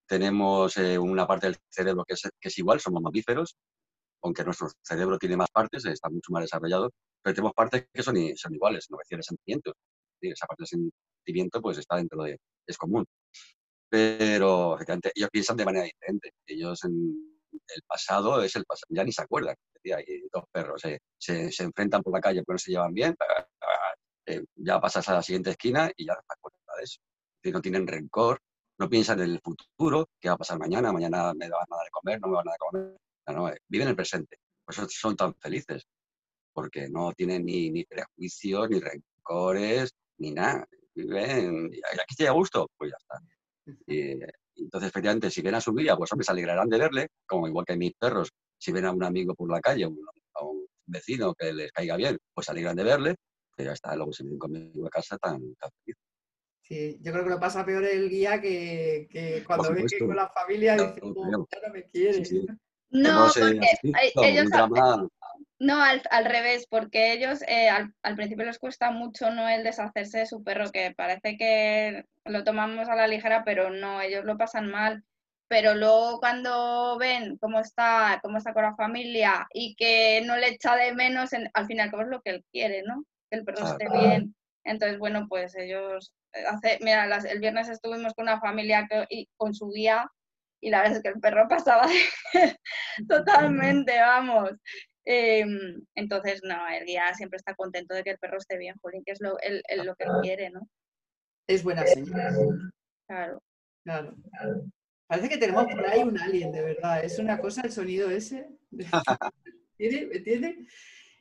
Tenemos eh, una parte del cerebro que es igual, somos mamíferos, aunque nuestro cerebro tiene más partes, está mucho más desarrollado, pero tenemos partes que son, son iguales, no de sentimientos esa parte del sentimiento pues está dentro de, es común. Pero efectivamente ellos piensan de manera diferente. Ellos en el pasado es el pasado, ya ni se acuerdan. Hay dos perros se, se, enfrentan por la calle porque no se llevan bien, eh, ya pasas a la siguiente esquina y ya no acuerdas de eso. No tienen rencor, no piensan en el futuro, qué va a pasar mañana, mañana me van a dar de comer, no me van a dar de comer. No, eh, viven el presente. Por eso son tan felices, porque no tienen ni, ni prejuicios, ni rencores, ni nada. Viven, aquí estoy a gusto, pues ya está. Y, entonces, efectivamente, si ven a su guía, pues hombre, se alegrarán de verle, como igual que mis perros, si ven a un amigo por la calle a un vecino que les caiga bien, pues se alegran de verle, pero ya está, luego se vienen conmigo a casa tan, feliz. Sí, yo creo que lo pasa peor el guía que, que cuando ve que con la familia dice, no, ya no me quiere. No, porque ellos, no, al, al, revés, porque ellos eh, al, al, principio les cuesta mucho no el deshacerse de su perro, que parece que lo tomamos a la ligera, pero no, ellos lo pasan mal. Pero luego cuando ven cómo está, cómo está con la familia y que no le echa de menos, al final como es lo que él quiere, ¿no? Que el perro esté bien. Entonces, bueno, pues ellos, eh, hace, mira, el viernes estuvimos con una familia y, con su guía y la verdad es que el perro pasaba totalmente, vamos. Em, entonces, no, el guía siempre está contento de que el perro esté bien, Jolín, que es lo, el, lo que quiere, ¿no? Es buena señal. Claro. Claro. Parece que tenemos por ahí un alien, de verdad. Es una cosa el sonido ese. ¿Me entiende?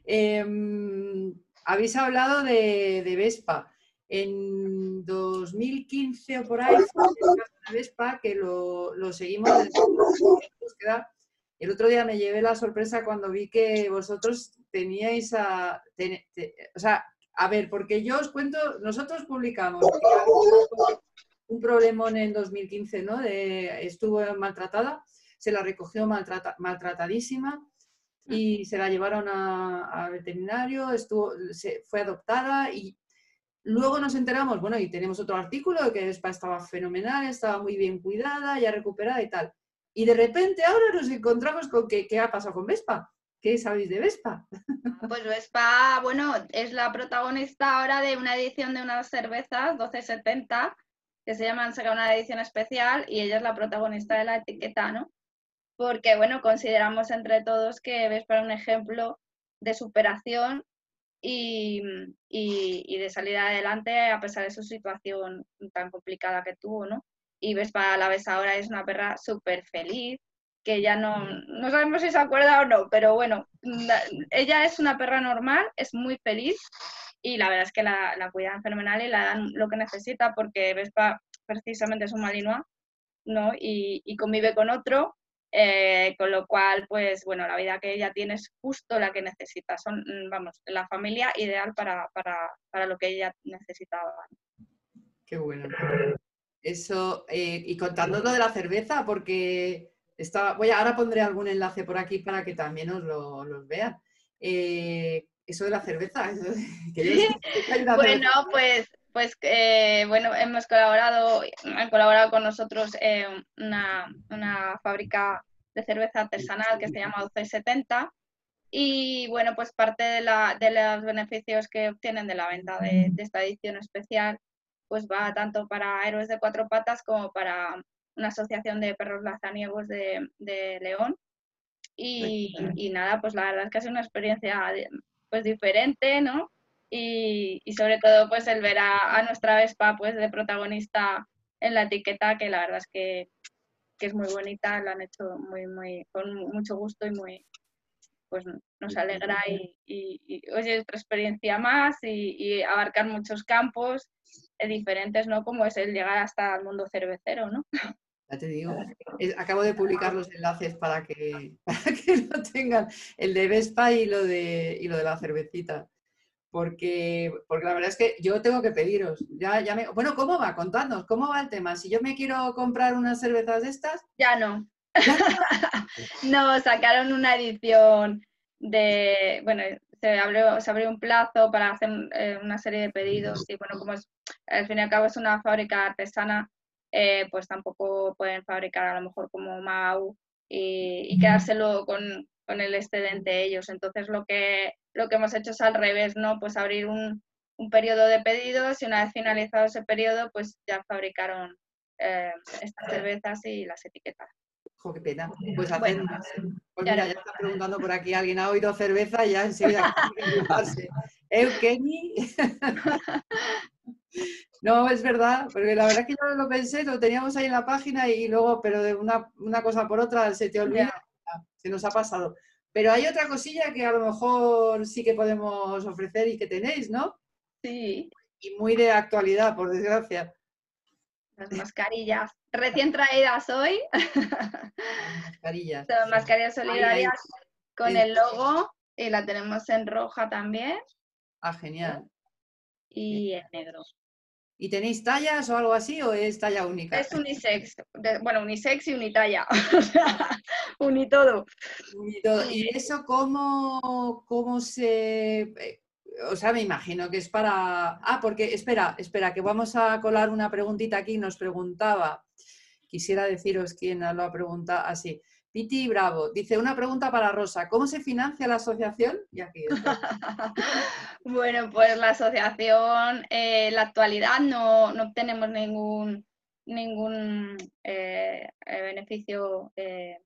Em, habéis hablado de, de, Vespa. En 2015 o por ahí, Vespa, que lo, lo seguimos desde el otro día me llevé la sorpresa cuando vi que vosotros teníais a... o sea, a ver, porque yo os cuento, nosotros publicamos un problemón en 2015, ¿no? De, estuvo maltratada, se la recogió maltratadísima y se la llevaron a, veterinario, estuvo, se, fue adoptada y luego nos enteramos, bueno, y tenemos otro artículo que estaba fenomenal, estaba muy bien cuidada, ya recuperada y tal. Y de repente ahora nos encontramos con que, qué ha pasado con Vespa. ¿Qué sabéis de Vespa? Pues Vespa, bueno, es la protagonista ahora de una edición de unas cervezas 1270 que se llaman saca una edición especial y ella es la protagonista de la etiqueta, ¿no? Porque, bueno, consideramos entre todos que Vespa es un ejemplo de superación y, y, de salir adelante a pesar de su situación tan complicada que tuvo, ¿no? y Vespa la ves ahora es una perra súper feliz, que ya no, no sabemos si se acuerda o no, pero bueno, ella es una perra normal, es muy feliz y la verdad es que la, la, cuidan fenomenal y la dan lo que necesita porque Vespa precisamente es un malinois, ¿no? Y, y convive con otro, eh, con lo cual, pues bueno, la vida que ella tiene es justo la que necesita, son, vamos, la familia ideal para, para, para lo que ella necesitaba. Qué bueno. Eso, eh, y contando lo de la cerveza, porque estaba, voy a, ahora pondré algún enlace por aquí para que también os lo, los vean. Eh, eso de la cerveza. bueno, pues, pues eh, bueno, hemos colaborado, han colaborado con nosotros una, una, fábrica de cerveza artesanal que se llama UC70 y bueno, pues parte de, la, de los beneficios que obtienen de la venta de esta edición especial pues va tanto para héroes de cuatro patas como para una asociación de perros lazaniegos de, León. Y, nada, pues la verdad es que ha sido una experiencia pues diferente, ¿no? Y, sobre todo pues el ver a, nuestra Vespa pues de protagonista en la etiqueta, que la verdad es que, que es muy bonita, lo han hecho muy, muy, con mucho gusto y muy, pues nos alegra y, y, oye, es otra experiencia más y, abarcar muchos campos diferentes, ¿no? Como es el llegar hasta el mundo cervecero, ¿no? Ya te digo, acabo de publicar los enlaces para que, que lo tengan, el de Vespa y lo de, y lo de la cervecita. Porque, porque la verdad es que yo tengo que pediros. Ya, ya me, bueno, ¿cómo va? Contadnos, ¿cómo va el tema? Si yo me quiero comprar unas cervezas de estas. Ya no. no, sacaron una edición de, bueno, se abrió, se abrió un plazo para hacer eh, una serie de pedidos y bueno, como es, al fin y al cabo es una fábrica artesana, eh, pues tampoco pueden fabricar a lo mejor como Mau y, quedárselo con, con, el excedente ellos. Entonces lo que, lo que hemos hecho es al revés, ¿no? Pues abrir un, un periodo de pedidos y una vez finalizado ese periodo, pues ya fabricaron eh, estas cervezas y las etiquetas qué pena. Pues Pues mira, ya está preguntando por aquí, alguien ha oído cerveza y ya enseguida Eukeni. no, es verdad, porque la verdad es que yo lo pensé, lo teníamos ahí en la página y luego, pero de una, cosa por otra se te olvida, se nos ha pasado. Pero hay otra cosilla que a lo mejor sí que podemos ofrecer y que tenéis, ¿no? Sí. Y muy de actualidad, por desgracia. Las mascarillas recién traídas hoy. Mascarillas. Son mascarillas solidarias con el logo y la tenemos en roja también. Ah, genial. Y en negro. ¿Y tenéis tallas o algo así o es talla única? Es unisex. bueno, unisex y unitalla. o sea, unitodo. unitodo. ¿Y eso cómo, cómo se eh, o sea, me imagino que es para... Ah, porque espera, espera, que vamos a colar una preguntita aquí. Nos preguntaba, quisiera deciros quién lo ha preguntado así. Piti Bravo dice una pregunta para Rosa. ¿Cómo se financia la asociación? Y aquí bueno, pues la asociación eh, en la actualidad no, no obtenemos ningún, ningún eh, eh, beneficio de,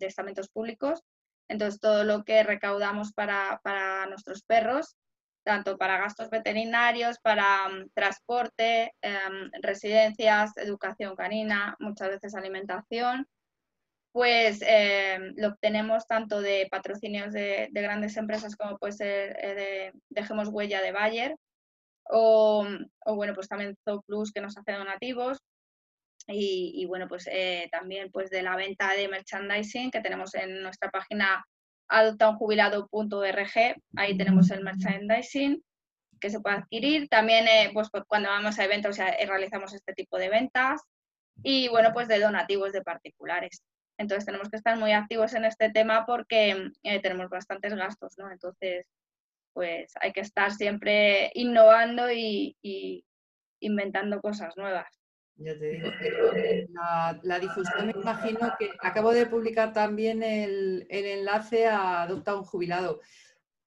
estamentos públicos. Entonces, todo lo que recaudamos para, nuestros perros, tanto para gastos veterinarios, para mm, transporte, em, residencias, educación canina, muchas veces alimentación, pues em, lo obtenemos tanto de patrocinios de, grandes empresas como puede ser eh, de Dejemos Huella de Bayer, o, bueno, pues también Zooplus que nos hace donativos, y, bueno, pues eh, también pues de la venta de merchandising que tenemos en nuestra página adoptaunjubilado.org, ahí tenemos el merchandising que se puede adquirir. También eh, pues, cuando vamos a eventos eh, realizamos este tipo de ventas y bueno, pues de donativos de particulares. Entonces tenemos que estar muy activos en este tema porque tenemos bastantes gastos, ¿no? Entonces, pues hay que estar siempre innovando y inventando cosas nuevas. Ya te digo, la, difusión me imagino que acabo de publicar también el, enlace a Adopta un Jubilado.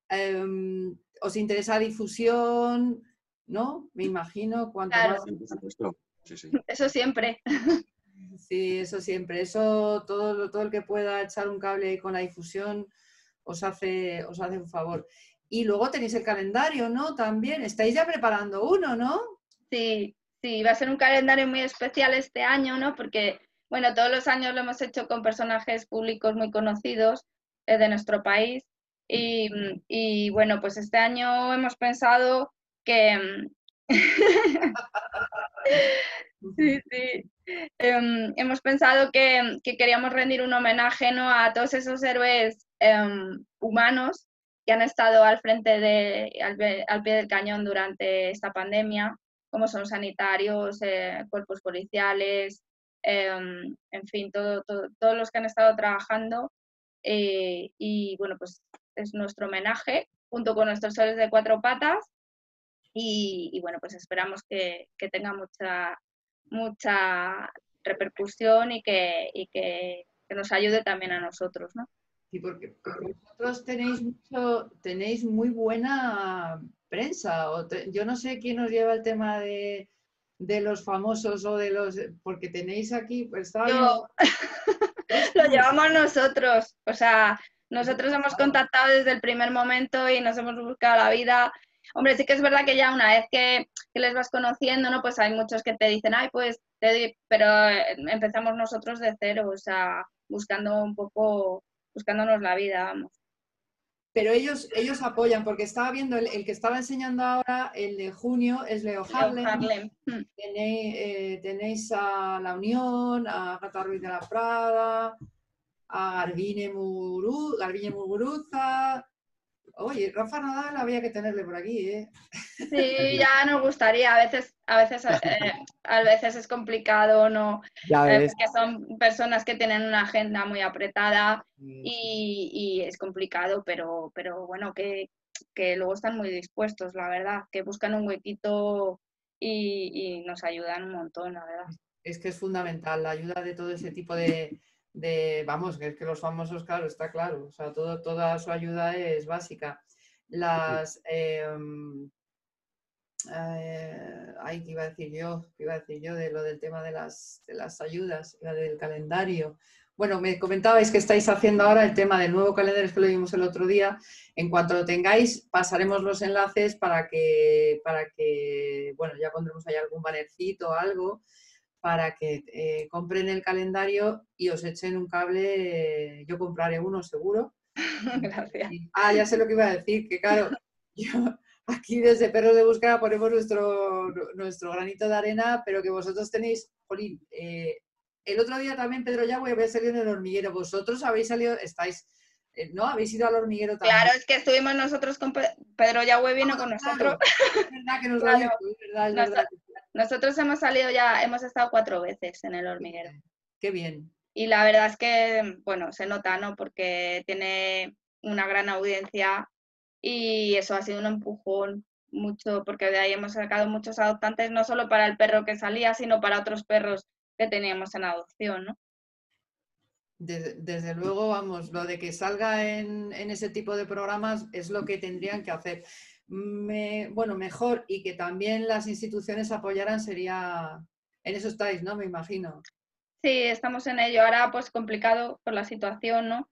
Em, ¿Os interesa difusión? ¿No? Me imagino cuanto más... Eso siempre. Sí, eso siempre. Eso, todo, todo el que pueda echar un cable con la difusión os hace, os hace un favor. Y luego tenéis el calendario, ¿no? También. Estáis ya preparando uno, ¿no? Sí, Sí, va a ser un calendario muy especial este año, ¿no? Porque, bueno, todos los años lo hemos hecho con personajes públicos muy conocidos eh, de nuestro país. Y, bueno, pues este año hemos pensado que... sí, sí. Em, hemos pensado que, queríamos rendir un homenaje ¿no? a todos esos héroes em, humanos que han estado al frente de, al, pie del cañón durante esta pandemia como son sanitarios, eh, cuerpos policiales, em, en fin, todos los que han estado trabajando. Eh, y bueno, pues es nuestro homenaje junto con nuestros soles de cuatro patas. Y, bueno, pues esperamos que, tenga mucha, mucha repercusión y que, que, nos ayude también a nosotros, ¿no? Sí, porque, vosotros tenéis mucho, tenéis muy buena prensa. O yo no sé quién nos lleva el tema de, de los famosos o de los... Porque tenéis aquí... Pues, lo llevamos nosotros. O sea, nosotros hemos contactado desde el primer momento y nos hemos buscado la vida. Hombre, sí que es verdad que ya una vez que, les vas conociendo, ¿no? Pues hay muchos que te dicen, ay, pues, te pero eh, empezamos nosotros de cero, o sea, buscando un poco, buscándonos la vida, vamos pero ellos, ellos apoyan, porque estaba viendo el, que estaba enseñando ahora, el de junio, es Leo Harlem. Hmm. Eh, tenéis, a La Unión, a Gata Ruiz de la Prada, a Garbine, Garbine Muguruza, Oye, Rafa Nadal había que tenerle por aquí, ¿eh? Sí, ya nos gustaría. A veces, a veces, eh, a veces es complicado, ¿no? Ya eh, que son personas que tienen una agenda muy apretada y, es complicado, pero, pero bueno, que, luego están muy dispuestos, la verdad, que buscan un huequito y, nos ayudan un montón, la verdad. Es que es fundamental la ayuda de todo ese tipo de, de, vamos, que es que los famosos, claro, está claro, o sea, todo, toda su ayuda es básica. Las, em, eh, ay, ¿qué iba a decir yo? ¿Qué iba a decir yo de lo del tema de las, de las ayudas, la del calendario? Bueno, me comentabais que estáis haciendo ahora el tema del nuevo calendario que lo vimos el otro día. En cuanto lo tengáis, pasaremos los enlaces para que, para que bueno, ya pondremos ahí algún bannercito o algo para que eh, compren el calendario y os echen un cable. yo compraré uno seguro. Gracias. ah, ya sé lo que iba a decir, que claro, yo aquí desde Perros de Búsqueda ponemos nuestro, nuestro granito de arena, pero que vosotros tenéis, Jolín, eh, el otro día también Pedro ya voy a haber salido en el hormiguero. Vosotros habéis salido, estáis, eh, ¿no? Habéis ido al hormiguero también. Claro, es que estuvimos nosotros con Pedro Yahweh vino con nosotros. Es verdad que nos lo es verdad, es verdad. Nosotros hemos salido ya, hemos estado cuatro veces en el hormiguero. Qué bien. Y la verdad es que, bueno, se nota, ¿no? Porque tiene una gran audiencia y eso ha sido un empujón mucho, porque de ahí hemos sacado muchos adoptantes, no solo para el perro que salía, sino para otros perros que teníamos en adopción, ¿no? Desde, luego, vamos, lo de que salga en, en, ese tipo de programas es lo que tendrían que hacer bueno, mejor y que también las instituciones apoyaran sería, en eso estáis, ¿no? Me imagino. Sí, estamos en ello. Ahora pues complicado por la situación, ¿no?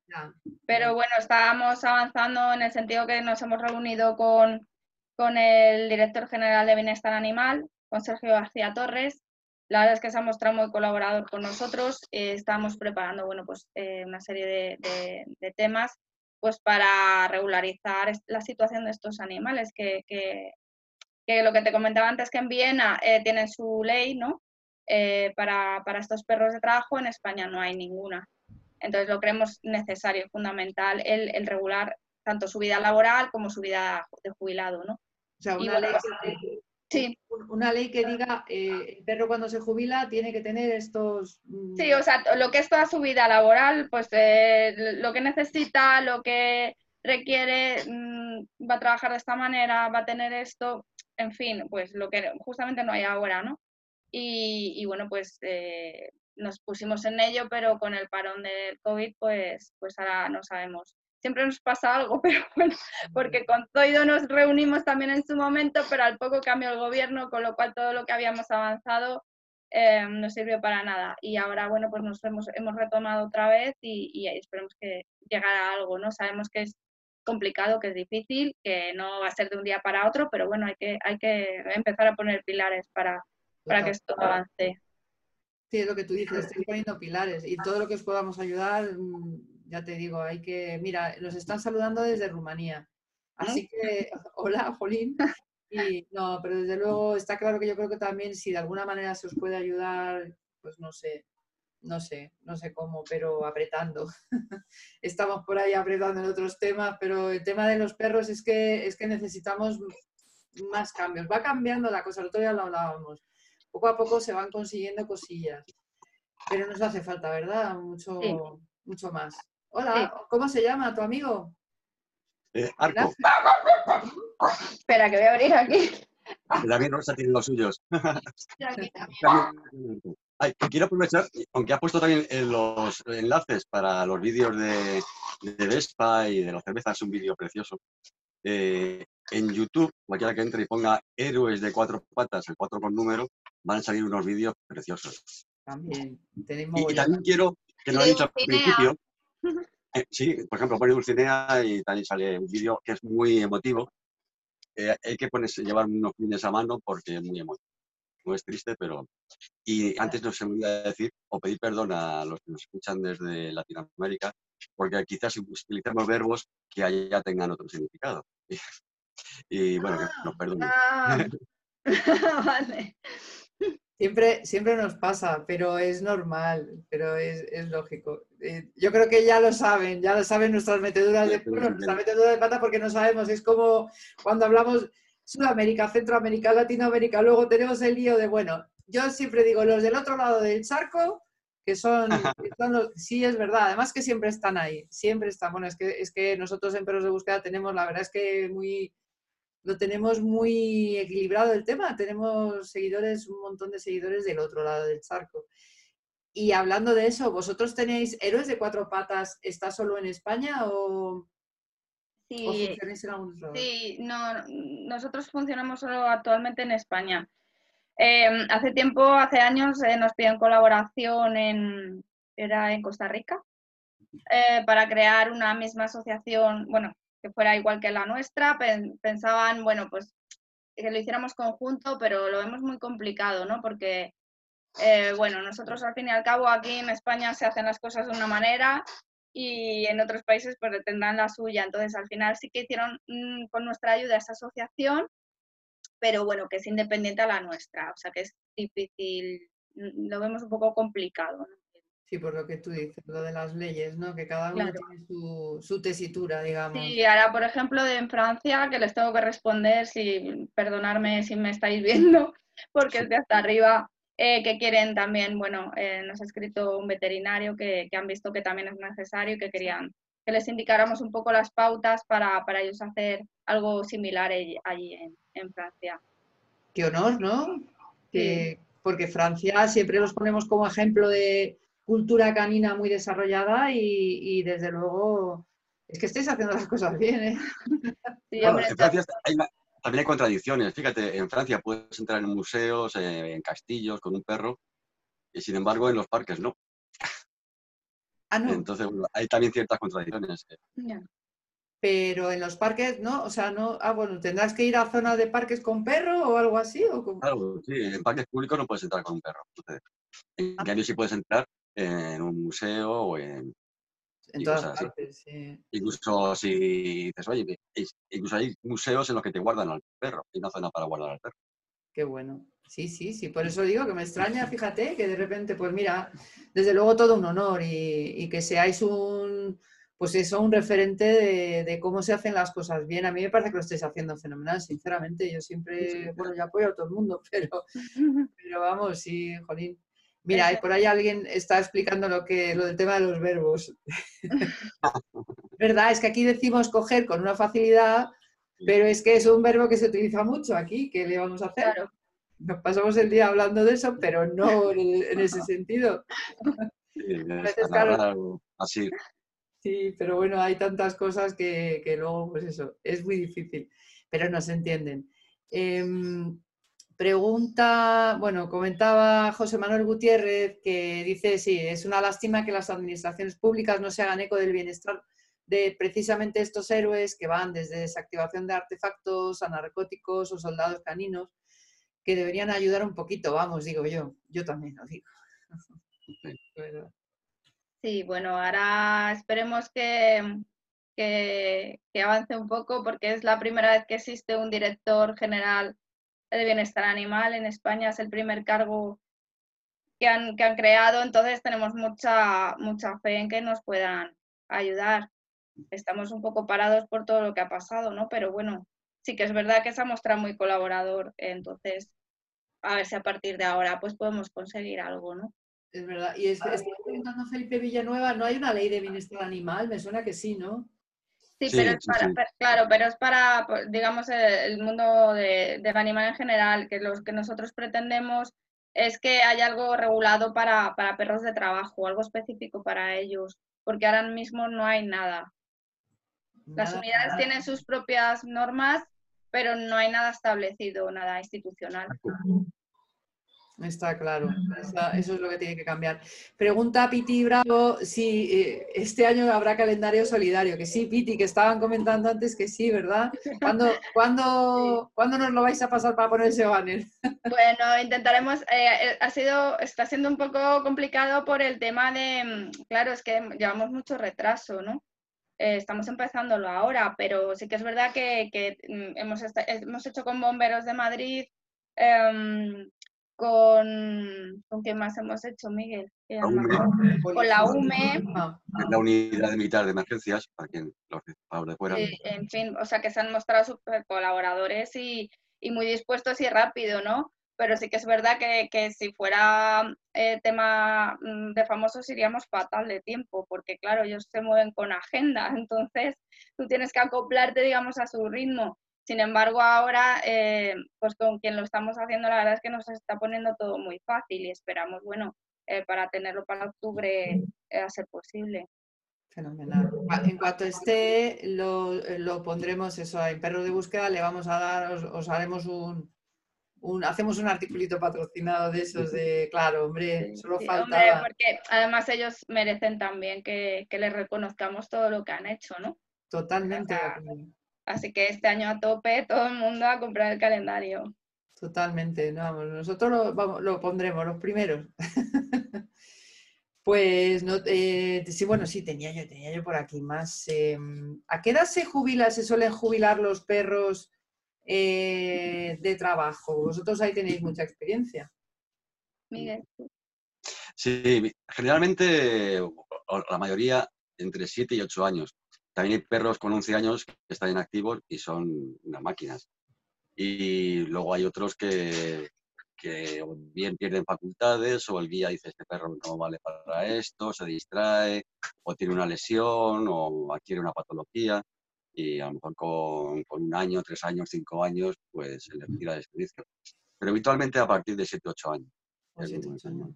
Pero bueno, estábamos avanzando en el sentido que nos hemos reunido con, con el director general de Bienestar Animal, con Sergio García Torres. La verdad es que se ha mostrado muy colaborador con nosotros. Eh, estamos preparando, bueno, pues eh, una serie de, de temas pues para regularizar la situación de estos animales, que, lo que te comentaba antes, que en Viena eh, tienen su ley ¿no? Eh, para, estos perros de trabajo, en España no hay ninguna. Entonces lo creemos necesario, fundamental, el, regular tanto su vida laboral como su vida de jubilado. ¿no? O sea, una ley Sí. Una ley que diga, eh, el perro cuando se jubila tiene que tener estos... Mm, sí, o sea, lo que es toda su vida laboral, pues eh, lo que necesita, lo que requiere, mm, va a trabajar de esta manera, va a tener esto, en fin, pues lo que justamente no hay ahora, ¿no? Y, bueno, pues eh, nos pusimos en ello, pero con el parón del COVID, pues, pues ahora no sabemos siempre nos pasa algo, pero bueno, porque con Zoido nos reunimos también en su momento, pero al poco cambió el gobierno, con lo cual todo lo que habíamos avanzado eh, no sirvió para nada. Y ahora, bueno, pues nos hemos, hemos retomado otra vez y, y esperemos que llegara algo, ¿no? Sabemos que es complicado, que es difícil, que no va a ser de un día para otro, pero bueno, hay que, hay que empezar a poner pilares para, para que esto avance. Sí, es lo que tú dices, estoy poniendo pilares y todo lo que os podamos ayudar, mm, ya te digo, hay que, mira, nos están saludando desde Rumanía. Así que, hola, Jolín. Y no, pero desde luego está claro que yo creo que también si de alguna manera se os puede ayudar, pues no sé, no sé, no sé cómo, pero apretando. Estamos por ahí apretando en otros temas, pero el tema de los perros es que, es que necesitamos más cambios. Va cambiando la cosa, el otro día lo hablábamos. Poco a poco se van consiguiendo cosillas, pero nos hace falta, ¿verdad? Mucho, mucho más. Hola, ¿cómo se llama tu amigo? Eh, Arco. Espera, que voy a abrir aquí. David Rosa tiene los suyos. quiero aprovechar, aunque ha puesto también los enlaces para los vídeos de, de Vespa y de la cerveza, es un vídeo precioso. Eh, en YouTube, cualquiera que entre y ponga héroes de cuatro patas, el cuatro con número, van a salir unos vídeos preciosos. También. Y, también quiero, que no he dicho al principio, sí, por ejemplo, pone Dulcinea y también sale un vídeo que es muy emotivo. Eh, hay que ponerse, llevar unos pines a mano porque es muy emotivo. No es triste, pero... Y antes no se me olvida decir o pedir perdón a los que nos escuchan desde Latinoamérica, porque quizás utilizamos verbos que allá tengan otro significado. Y, bueno, que nos perdonen. Ah, vale. Siempre, siempre nos pasa, pero es normal, pero es, lógico. Eh, yo creo que ya lo saben, ya lo saben nuestras meteduras de, de pata porque no sabemos. Es como cuando hablamos Sudamérica, Centroamérica, Latinoamérica, luego tenemos el lío de, bueno, yo siempre digo, los del otro lado del charco, que son, los, sí es verdad, además que siempre están ahí, siempre están, bueno, es que, es que nosotros en Perros de Búsqueda tenemos, la verdad es que muy, lo tenemos muy equilibrado el tema, tenemos seguidores, un montón de seguidores del otro lado del charco. Y hablando de eso, ¿vosotros tenéis héroes de cuatro patas? ¿Está solo en España o, sí, Sí, no, nosotros funcionamos solo actualmente en España. Em, hace tiempo, hace años, eh, nos piden colaboración en, era en Costa Rica, eh, para crear una misma asociación, bueno, que fuera igual que la nuestra. Pensaban, bueno, pues que lo hiciéramos conjunto, pero lo vemos muy complicado, ¿no? Porque, eh, bueno, nosotros al fin y al cabo aquí en España se hacen las cosas de una manera y en otros países pues tendrán la suya. Entonces, al final sí que hicieron mm, con nuestra ayuda esa asociación, pero bueno, que es independiente a la nuestra, o sea que es difícil, mm, lo vemos un poco complicado. ¿no? Sí, por lo que tú dices, lo de las leyes, ¿no? Que cada uno tiene su, tesitura, digamos. Sí, ahora, por ejemplo, de en Francia, que les tengo que responder, si perdonarme si me estáis viendo, porque es de hasta arriba, eh, que quieren también, bueno, eh, nos ha escrito un veterinario que, han visto que también es necesario y que querían que les indicáramos un poco las pautas para, ellos hacer algo similar allí en, Francia. Qué honor, ¿no? porque Francia siempre los ponemos como ejemplo de cultura canina muy desarrollada y, desde luego es que estáis haciendo las cosas bien. ¿eh? en Francia también hay contradicciones. Fíjate, en Francia puedes entrar en museos, eh, en castillos con un perro y sin embargo en los parques no. Ah, no. Entonces hay también ciertas contradicciones. Pero en los parques, ¿no? O sea, no. Ah, bueno, ¿tendrás que ir a zonas de parques con perro o algo así? ¿o Claro, sí, en parques públicos no puedes entrar con un perro. En ah. cambio, sí puedes entrar en un museo o en... En todas partes, sí. Incluso si dices, oye, incluso hay museos en los que te guardan al perro y no zona para guardar al perro. Qué bueno. Sí, sí, sí. Por eso digo que me extraña, fíjate, que de repente, pues mira, desde luego todo un honor y, que seáis un, pues eso, un referente de, cómo se hacen las cosas bien. A mí me parece que lo estáis haciendo fenomenal, sinceramente. Yo siempre, bueno, yo apoyo a todo el mundo, pero, pero vamos, sí, Jolín, Mira, por ahí alguien está explicando lo que lo del tema de los verbos. ¿Verdad? Es que aquí decimos coger con una facilidad, pero es que es un verbo que se utiliza mucho aquí, ¿qué le vamos a hacer? Nos pasamos el día hablando de eso, pero no en, ese sentido. así. Sí, pero bueno, hay tantas cosas que, que, luego, pues eso, es muy difícil, pero no se entienden. Em, Pregunta, bueno, comentaba José Manuel Gutiérrez que dice, sí, es una lástima que las administraciones públicas no se hagan eco del bienestar de precisamente estos héroes que van desde desactivación de artefactos a narcóticos o soldados caninos, que deberían ayudar un poquito, vamos, digo yo, yo también lo digo. Sí, bueno, ahora esperemos que, que, que avance un poco porque es la primera vez que existe un director general de bienestar animal en España es el primer cargo que han, que han creado, entonces tenemos mucha, mucha fe en que nos puedan ayudar. Estamos un poco parados por todo lo que ha pasado, ¿no? Pero bueno, sí que es verdad que se ha mostrado muy colaborador, entonces a ver si a partir de ahora pues podemos conseguir algo, ¿no? Es verdad. Y es, estoy preguntando Felipe Villanueva, ¿no hay una ley de bienestar animal? Me suena que sí, ¿no? Sí, pero es para, claro, pero es para, digamos, el, mundo de, de, animal en general, que lo que nosotros pretendemos es que haya algo regulado para, perros de trabajo, algo específico para ellos, porque ahora mismo no hay nada. Las unidades tienen sus propias normas, pero no hay nada establecido, nada institucional. Está claro, eso es lo que tiene que cambiar. Pregunta Piti Bravo si eh, este año habrá calendario solidario. Que sí, Piti, que estaban comentando antes que sí, ¿verdad? ¿Cuándo, cuándo, ¿cuándo nos lo vais a pasar para poner ese banner? Bueno, intentaremos. Eh, eh, ha sido, está siendo un poco complicado por el tema de, mm, claro, es que llevamos mucho retraso, ¿no? estamos empezándolo ahora, pero sí que es verdad que, mm, hemos, hemos hecho con Bomberos de Madrid em, con, ¿con qué más hemos hecho, Miguel? Con la UME. La unidad militar de emergencias, para quien los de fuera. en fin, o sea que se han mostrado súper colaboradores y, y, muy dispuestos y rápido, ¿no? Pero sí que es verdad que, que si fuera eh, tema mm, de famosos iríamos fatal de tiempo, porque claro, ellos se mueven con agenda, entonces tú tienes que acoplarte, digamos, a su ritmo. Sin embargo, ahora, eh, pues con quien lo estamos haciendo, la verdad es que nos está poniendo todo muy fácil y esperamos, bueno, eh, para tenerlo para octubre eh, a ser posible. Fenomenal. En cuanto esté, lo, lo, pondremos eso en perro de búsqueda, le vamos a dar, os, haremos un, un, hacemos un articulito patrocinado de esos de, claro, hombre, solo falta. Hombre, porque además ellos merecen también que, que les reconozcamos todo lo que han hecho, ¿no? Totalmente. Así que este año a tope, todo el mundo a comprar el calendario. Totalmente, no, nosotros lo, pondremos, los primeros. pues no, eh, sí, bueno, sí, tenía yo, tenía yo por aquí más. Em, ¿A qué edad se jubila, se suelen jubilar los perros eh, de trabajo? Vosotros ahí tenéis mucha experiencia. Miguel. Sí, generalmente la mayoría entre 7 y 8 años. También hay perros con 11 años que están inactivos y son unas máquinas. Y luego hay otros que, que bien pierden facultades o el guía dice este perro no vale para esto, se distrae o tiene una lesión o adquiere una patología y a lo mejor con, con un año, tres años, cinco años, pues se le tira de servicio. Pero habitualmente a partir de 7, 8 años. años.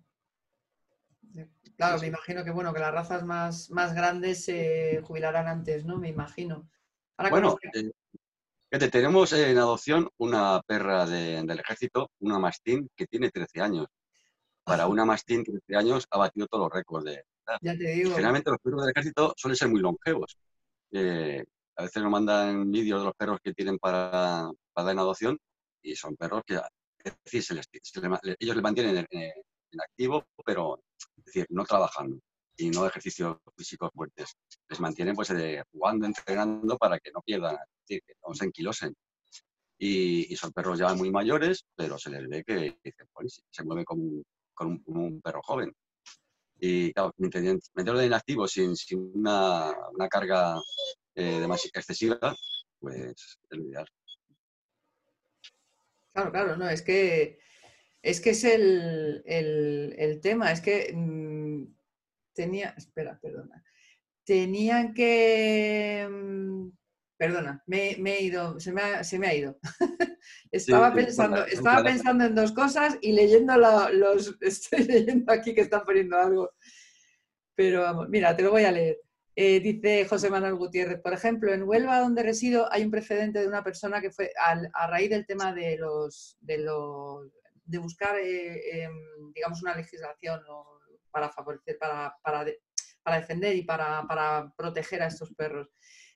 Claro, me imagino que bueno, que las razas más, más grandes se jubilarán antes, ¿no? Me imagino. bueno, eh, tenemos en adopción una perra del ejército, una mastín, que tiene 13 años. Para una mastín, 13 años, ha batido todos los récords de edad. Ya te digo. Generalmente los perros del ejército suelen ser muy longevos. Eh, a veces nos mandan vídeos de los perros que tienen para, para dar en adopción y son perros que, es decir, ellos le mantienen en, en activo, pero es decir, no trabajando y no ejercicios físicos fuertes. Les mantienen pues eh, jugando, entrenando para que no pierdan, es decir, que no se enquilosen. Y, son perros ya muy mayores, pero se les ve que pues, se mueve como un, un, perro joven. Y claro, meterlo en inactivo sin, sin una, una, carga eh, excesiva, pues es lo ideal. Claro, claro, no, es que es que es el, tema, es que mm, tenía, espera, perdona, tenían que, mm, perdona, me, he ido, se me ha, ido. estaba pensando, estaba pensando en dos cosas y leyendo los, estoy leyendo aquí que están poniendo algo. Pero vamos, mira, te lo voy a leer. Eh, dice José Manuel Gutiérrez, por ejemplo, en Huelva, donde resido, hay un precedente de una persona que fue a raíz del tema de los, de los de buscar, eh, em, digamos, una legislación para favorecer, para, para, defender y para, proteger a estos perros.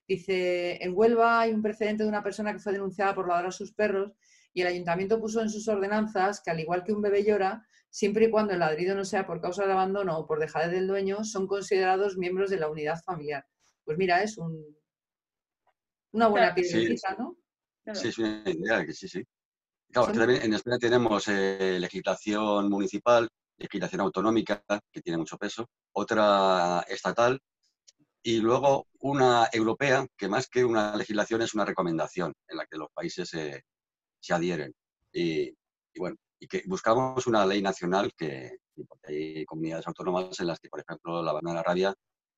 Dice, en Huelva hay un precedente de una persona que fue denunciada por ladrar a sus perros y el ayuntamiento puso en sus ordenanzas que al igual que un bebé llora, siempre y cuando el ladrido no sea por causa de abandono o por dejadez del dueño, son considerados miembros de la unidad familiar. Pues mira, es un, una buena piedrecita, ¿no? Sí, es una idea, que sí, sí. Claro, también en España tenemos eh, legislación municipal, legislación autonómica, que tiene mucho peso, otra estatal y luego una europea, que más que una legislación es una recomendación en la que los países se adhieren. Y, bueno, y que buscamos una ley nacional que, porque hay comunidades autónomas en las que, por ejemplo, la la rabia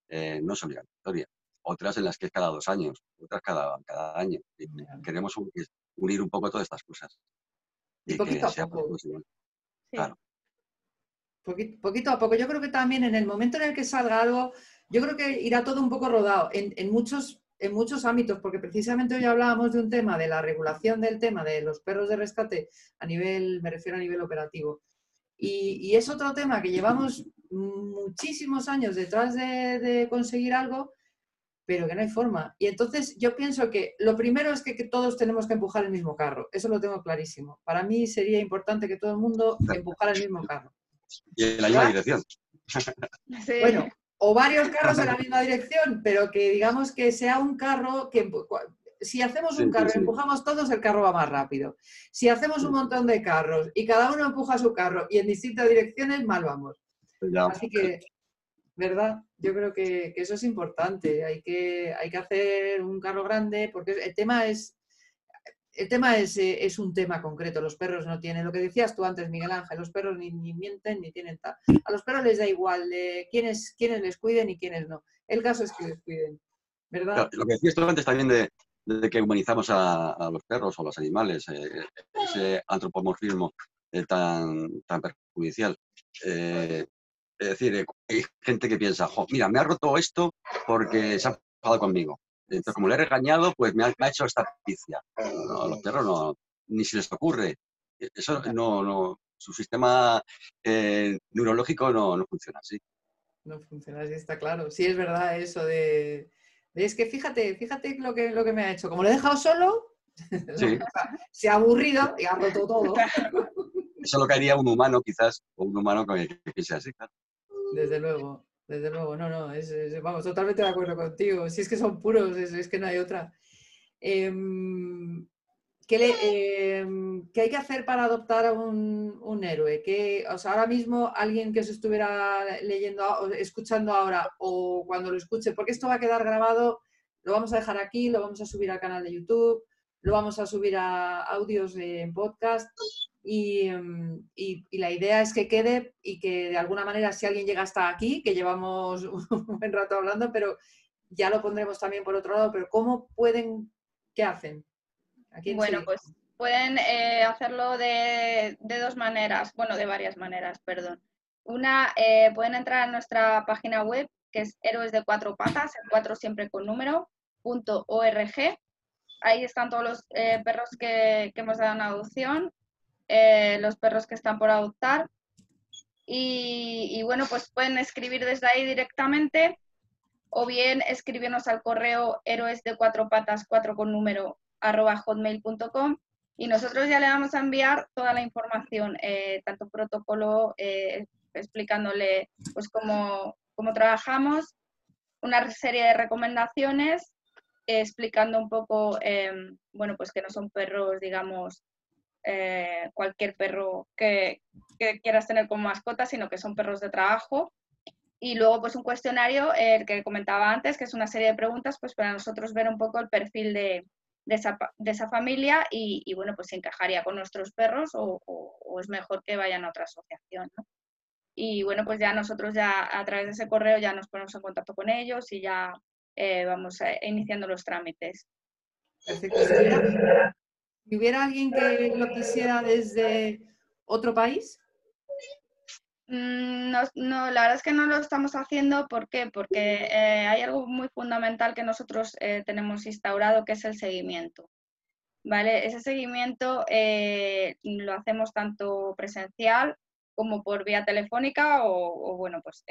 eh, no es obligatoria, otras en las que es cada dos años, otras cada, cada año. queremos unir un poco todas estas cosas. Y, poquito a poco. Claro. Poquito, a poco. Yo creo que también en el momento en el que salga algo, yo creo que irá todo un poco rodado en, muchos, en muchos ámbitos, porque precisamente hoy hablábamos de un tema, de la regulación del tema de los perros de rescate a nivel, me refiero a nivel operativo. Y, es otro tema que llevamos muchísimos años detrás de, conseguir algo, pero que no hay forma. Y entonces yo pienso que lo primero es que, todos tenemos que empujar el mismo carro. Eso lo tengo clarísimo. Para mí sería importante que todo el mundo empujara el mismo carro. Y en la misma dirección. Bueno, o varios carros en la misma dirección, pero que digamos que sea un carro que si hacemos un carro y empujamos todos, el carro va más rápido. Si hacemos un montón de carros y cada uno empuja su carro y en distintas direcciones, mal vamos. Así que, ¿verdad? Yo creo que, eso es importante. Hay que, hay que hacer un carro grande porque el tema es... El tema es, eh, es, un tema concreto. Los perros no tienen, lo que decías tú antes, Miguel Ángel, los perros ni, mienten ni tienen tal. A los perros les da igual de quiénes, quiénes les cuiden y quiénes no. El caso es que les cuiden. ¿verdad? lo que decías tú antes también de, de que humanizamos a, los perros o a los animales, eh, ese antropomorfismo eh, tan, tan perjudicial. Eh, es decir, hay gente que piensa, mira, me ha roto esto porque se ha enfadado conmigo. Entonces, como le he regañado, pues me ha, hecho esta picia. a los perros no, ni se les ocurre. Eso no, no su sistema neurológico no, no funciona así. No funciona así, está claro. Sí, es verdad eso de es que fíjate, fíjate lo que, lo que me ha hecho. Como lo he dejado solo, se ha aburrido y ha roto todo. Eso lo que haría un humano, quizás, o un humano que, piense así, Desde luego, desde luego, no, no, vamos, totalmente de acuerdo contigo. Si es que son puros, es, que no hay otra. Em, Em, ¿Qué, hay que hacer para adoptar a un, héroe? que o sea, ahora mismo alguien que se estuviera leyendo, o escuchando ahora o cuando lo escuche, porque esto va a quedar grabado, lo vamos a dejar aquí, lo vamos a subir al canal de YouTube, lo vamos a subir a audios en podcast em, y, y, la idea es que quede y que de alguna manera si alguien llega hasta aquí, que llevamos un buen rato hablando, pero ya lo pondremos también por otro lado, pero ¿cómo pueden, qué hacen? bueno, pues pueden eh, hacerlo de, dos maneras, bueno, de varias maneras, perdón. Una, eh, pueden entrar a nuestra página web, que es héroes de cuatro patas, el cuatro siempre con número, punto org. Ahí están todos los eh, perros que, hemos dado en adopción, los perros que están por adoptar. Y, bueno, pues pueden escribir desde ahí directamente o bien escribirnos al correo héroes de cuatro patas, cuatro con número, arroba hotmail.com y nosotros ya le vamos a enviar toda la información, eh, tanto protocolo, eh, explicándole pues cómo, cómo, trabajamos, una serie de recomendaciones, eh, explicando un poco, em, bueno, pues que no son perros, digamos, cualquier perro que, quieras tener como mascota, sino que son perros de trabajo. Y luego, pues un cuestionario, el que comentaba antes, que es una serie de preguntas, pues para nosotros ver un poco el perfil de, esa, familia y, bueno, pues se encajaría con nuestros perros o, es mejor que vayan a otra asociación, Y bueno, pues ya nosotros ya a través de ese correo ya nos ponemos en contacto con ellos y ya eh, vamos iniciando los trámites. Si hubiera alguien que lo quisiera desde otro país, Mm, no, no, la verdad es que no lo estamos haciendo. ¿Por qué? Porque eh, hay algo muy fundamental que nosotros eh, tenemos instaurado, que es el seguimiento. ¿Vale? Ese seguimiento eh, lo hacemos tanto presencial como por vía telefónica o, bueno, pues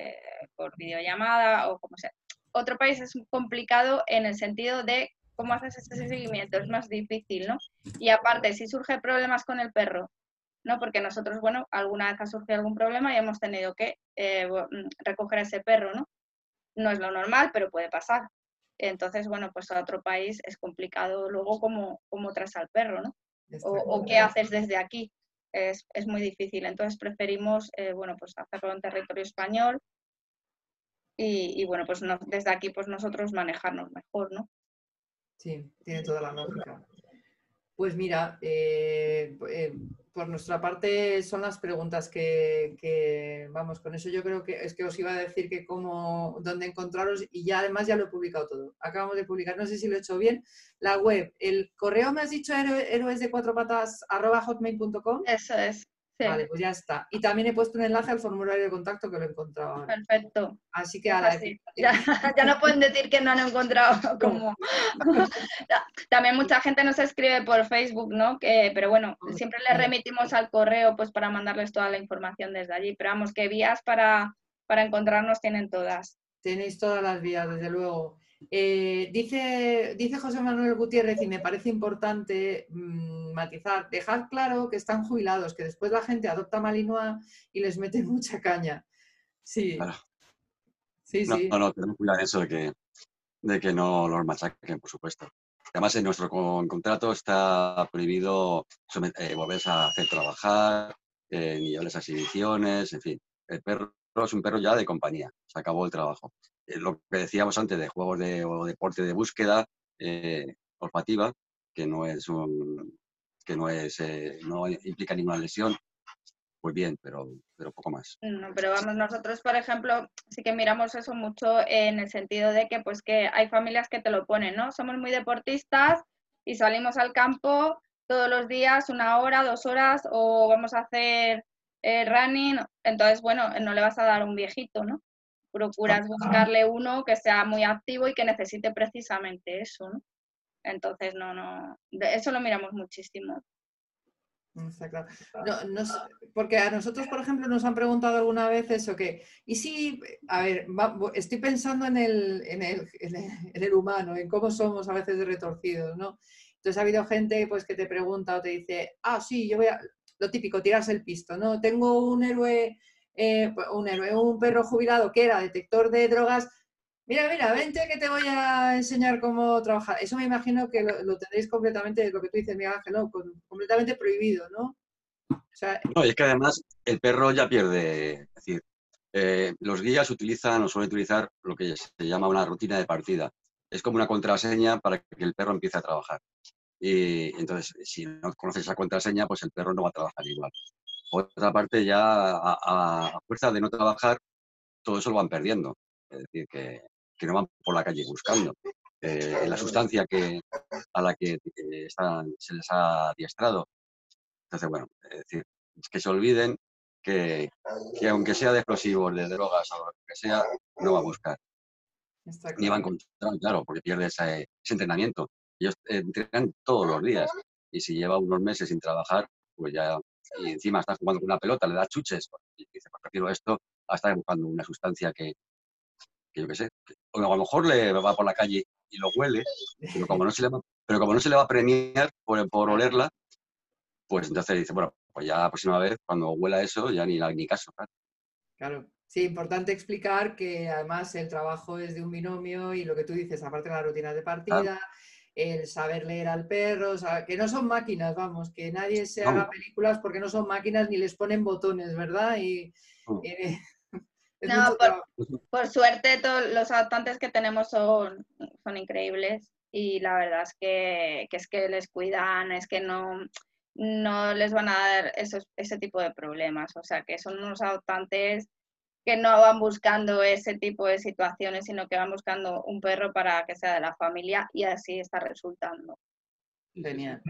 por videollamada o como sea. Otro país es complicado en el sentido de cómo haces ese seguimiento, es más difícil, ¿no? Y aparte, si surge problemas con el perro ¿no? Porque nosotros, bueno, alguna vez ha surgido algún problema y hemos tenido que eh, mm, recoger a ese perro, ¿no? No es lo normal, pero puede pasar. Entonces, bueno, pues a otro país es complicado luego cómo, cómo traes al perro, ¿no? O, qué haces desde aquí. Es, muy difícil. Entonces preferimos, eh, bueno, pues hacerlo en territorio español y, bueno, pues desde aquí pues nosotros manejarnos mejor, ¿no? Sí, tiene toda la lógica. Pues mira, eh, por nuestra parte son las preguntas que, vamos, con eso yo creo que es que os iba a decir que cómo, dónde encontraros y ya además ya lo he publicado todo. Acabamos de publicar, no sé si lo he hecho bien, la web, el correo me has dicho héroes de cuatro patas arroba hotmail.com. Eso es, Vale, pues ya está. Y también he puesto un enlace al formulario de contacto que lo he encontrado. Perfecto. Así que ahora. Ya, no pueden decir que no han encontrado como. también mucha gente nos escribe por Facebook, ¿no? Que, pero bueno, siempre les remitimos al correo pues para mandarles toda la información desde allí. Pero vamos, que vías para, para encontrarnos tienen todas. Tenéis todas las vías, desde luego. Eh, dice, dice José Manuel Gutiérrez, y me parece importante mm, matizar, dejar claro que están jubilados, que después la gente adopta Malinois y les mete mucha caña. Sí. Sí, no, sí. No, no, tenemos cuidado eso de que, de que no los machaquen, por supuesto. Además, en nuestro contrato está prohibido eh, volverse a hacer trabajar, eh, ni darles exhibiciones, en fin. El perro es un perro ya de compañía, se acabó el trabajo. Eh, lo que decíamos antes de juegos de, o deporte de búsqueda eh, que no es un, que no es eh, no implica ninguna lesión, pues bien, pero, pero poco más. No, pero vamos, nosotros, por ejemplo, sí que miramos eso mucho en el sentido de que pues que hay familias que te lo ponen, ¿no? Somos muy deportistas y salimos al campo todos los días, una hora, dos horas, o vamos a hacer running, entonces, bueno, no le vas a dar un viejito, ¿no? Procuras buscarle uno que sea muy activo y que necesite precisamente eso, ¿no? Entonces, no, no, eso lo miramos muchísimo. Está claro. porque a nosotros, por ejemplo, nos han preguntado alguna vez eso que, y si, a ver, estoy pensando en el, en, el, en el, humano, en cómo somos a veces de retorcidos, ¿no? Entonces ha habido gente pues que te pregunta o te dice, ah, sí, yo voy a, lo típico, tirarse el pisto, ¿no? Tengo un héroe eh, pues, un perro jubilado que era detector de drogas. Mira, mira, vente que te voy a enseñar cómo trabajar. Eso me imagino que lo, tendréis completamente, lo que tú dices, Ángel, completamente prohibido, ¿no? no, es que además el perro ya pierde, decir, eh, los guías utilizan o suelen utilizar lo que se llama una rutina de partida. Es como una contraseña para que el perro empiece a trabajar. Y entonces, si no conoces esa contraseña, pues el perro no va a trabajar igual. Por otra parte, ya a, fuerza de no trabajar, todo eso lo van perdiendo. Es decir, que, no van por la calle buscando. Eh, la sustancia que, a la que eh, se les ha adiestrado. Entonces, bueno, es decir, que se olviden que, aunque sea de explosivos, de drogas o lo que sea, no va a buscar. Ni va a encontrar, claro, porque pierde ese, ese entrenamiento. Ellos entrenan todos los días y si lleva unos meses sin trabajar, pues ya y encima está jugando con una pelota, le da chuches, y dice, pues prefiero esto a estar buscando una sustancia que, que yo qué sé, o a lo mejor le va por la calle y lo huele, pero como no se le va, pero como no se le va a premiar por, por olerla, pues entonces dice, bueno, pues ya la próxima vez, cuando huela eso, ya ni, ni caso. Claro. Sí, importante explicar que además el trabajo es de un binomio y lo que tú dices, aparte de la rutina de partida, el saber leer al perro, que no son máquinas, vamos, que nadie se haga películas porque no son máquinas ni les ponen botones, ¿verdad? Y, no, por, suerte todos los adoptantes que tenemos son, son increíbles y la verdad es que, es que les cuidan, es que no, no les van a dar esos, ese tipo de problemas, o sea que son unos adoptantes que no van buscando ese tipo de situaciones, sino que van buscando un perro para que sea de la familia y así está resultando. Genial.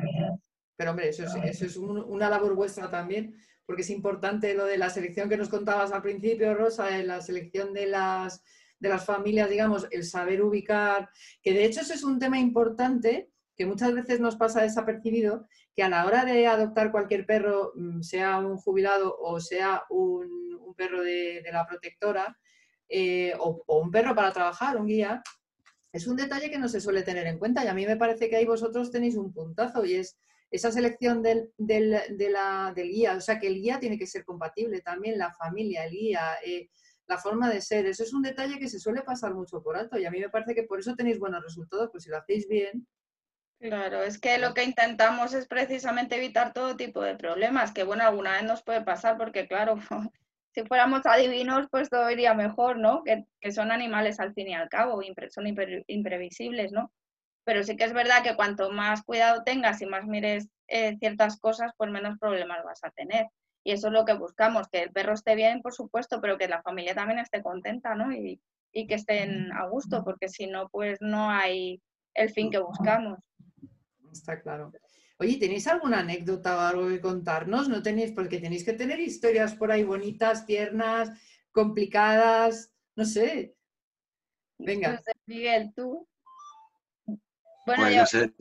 Pero hombre, eso es, una labor vuestra también, porque es importante lo de la selección que nos contabas al principio, Rosa, la selección de las, de las familias, digamos, el saber ubicar, que de hecho eso es un tema importante que muchas veces nos pasa desapercibido, que a la hora de adoptar cualquier perro, mm, sea un jubilado o sea un perro de, la protectora eh, o, un perro para trabajar, un guía, es un detalle que no se suele tener en cuenta y a mí me parece que ahí vosotros tenéis un puntazo y es esa selección del, del, guía, o sea que el guía tiene que ser compatible también, la familia, el guía, eh, la forma de ser, eso es un detalle que se suele pasar mucho por alto y a mí me parece que por eso tenéis buenos resultados, pues si lo hacéis bien. Claro, es que lo que intentamos es precisamente evitar todo tipo de problemas, que bueno, alguna vez nos puede pasar porque claro, si fuéramos adivinos, pues todo iría mejor, ¿no? Que, son animales al fin y al cabo, son imprevisibles, ¿no? Pero sí que es verdad que cuanto más cuidado tengas y más mires eh, ciertas cosas, pues menos problemas vas a tener. Y eso es lo que buscamos, que el perro esté bien, por supuesto, pero que la familia también esté contenta, ¿no? Y, y que estén a gusto, porque si no, pues no hay el fin que buscamos. Está claro. Oye, ¿tenéis alguna anécdota o algo que contarnos? ¿No tenéis? Porque tenéis que tener historias por ahí bonitas, tiernas, complicadas, no sé. Venga. Miguel, tú. Bueno, yo... sé,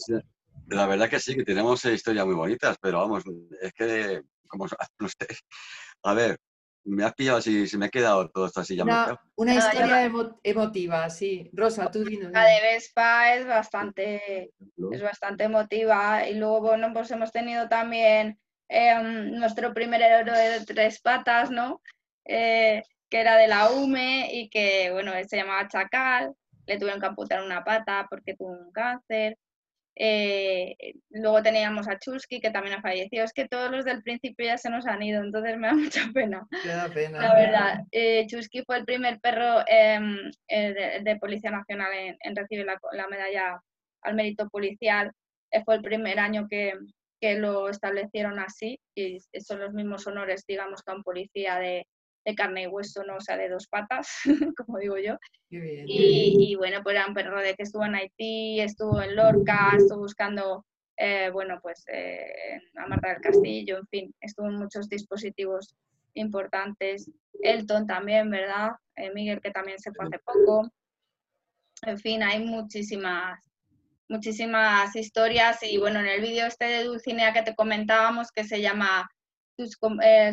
la verdad que sí, que tenemos historias muy bonitas, pero vamos, es que, como no sé, a ver, me has pillado si, si me he quedado todo esto así ya Una, una historia emotiva, sí. Rosa, tú dinos. La de Vespa es bastante, es bastante emotiva. Y luego, bueno, pues hemos tenido también em, nuestro primer héroe de tres patas, ¿no? Eh, que era de la UME y que, bueno, se llamaba Chacal. Le tuvieron que amputar una pata porque tuvo un cáncer. Eh, luego teníamos a Chusky, que también ha fallecido. Es que todos los del principio ya se nos han ido, entonces me da mucha pena. da pena. La verdad. Eh, Chusky fue el primer perro em, eh, de, Policía Nacional en, recibir la, medalla al mérito policial. fue el primer año que, que, lo establecieron así y son los mismos honores, digamos, que a un policía de, de carne y hueso, no o sea, de dos patas, como digo yo. Y, bueno, pues era un perro de que estuvo en Haití, estuvo en Lorca, estuvo buscando, eh, bueno, pues eh, a Marta del Castillo, en fin, estuvo en muchos dispositivos importantes. Elton también, ¿verdad? Eh, Miguel, que también se fue hace poco. En fin, hay muchísimas, muchísimas historias y bueno, en el vídeo este de Dulcinea que te comentábamos que se llama sus,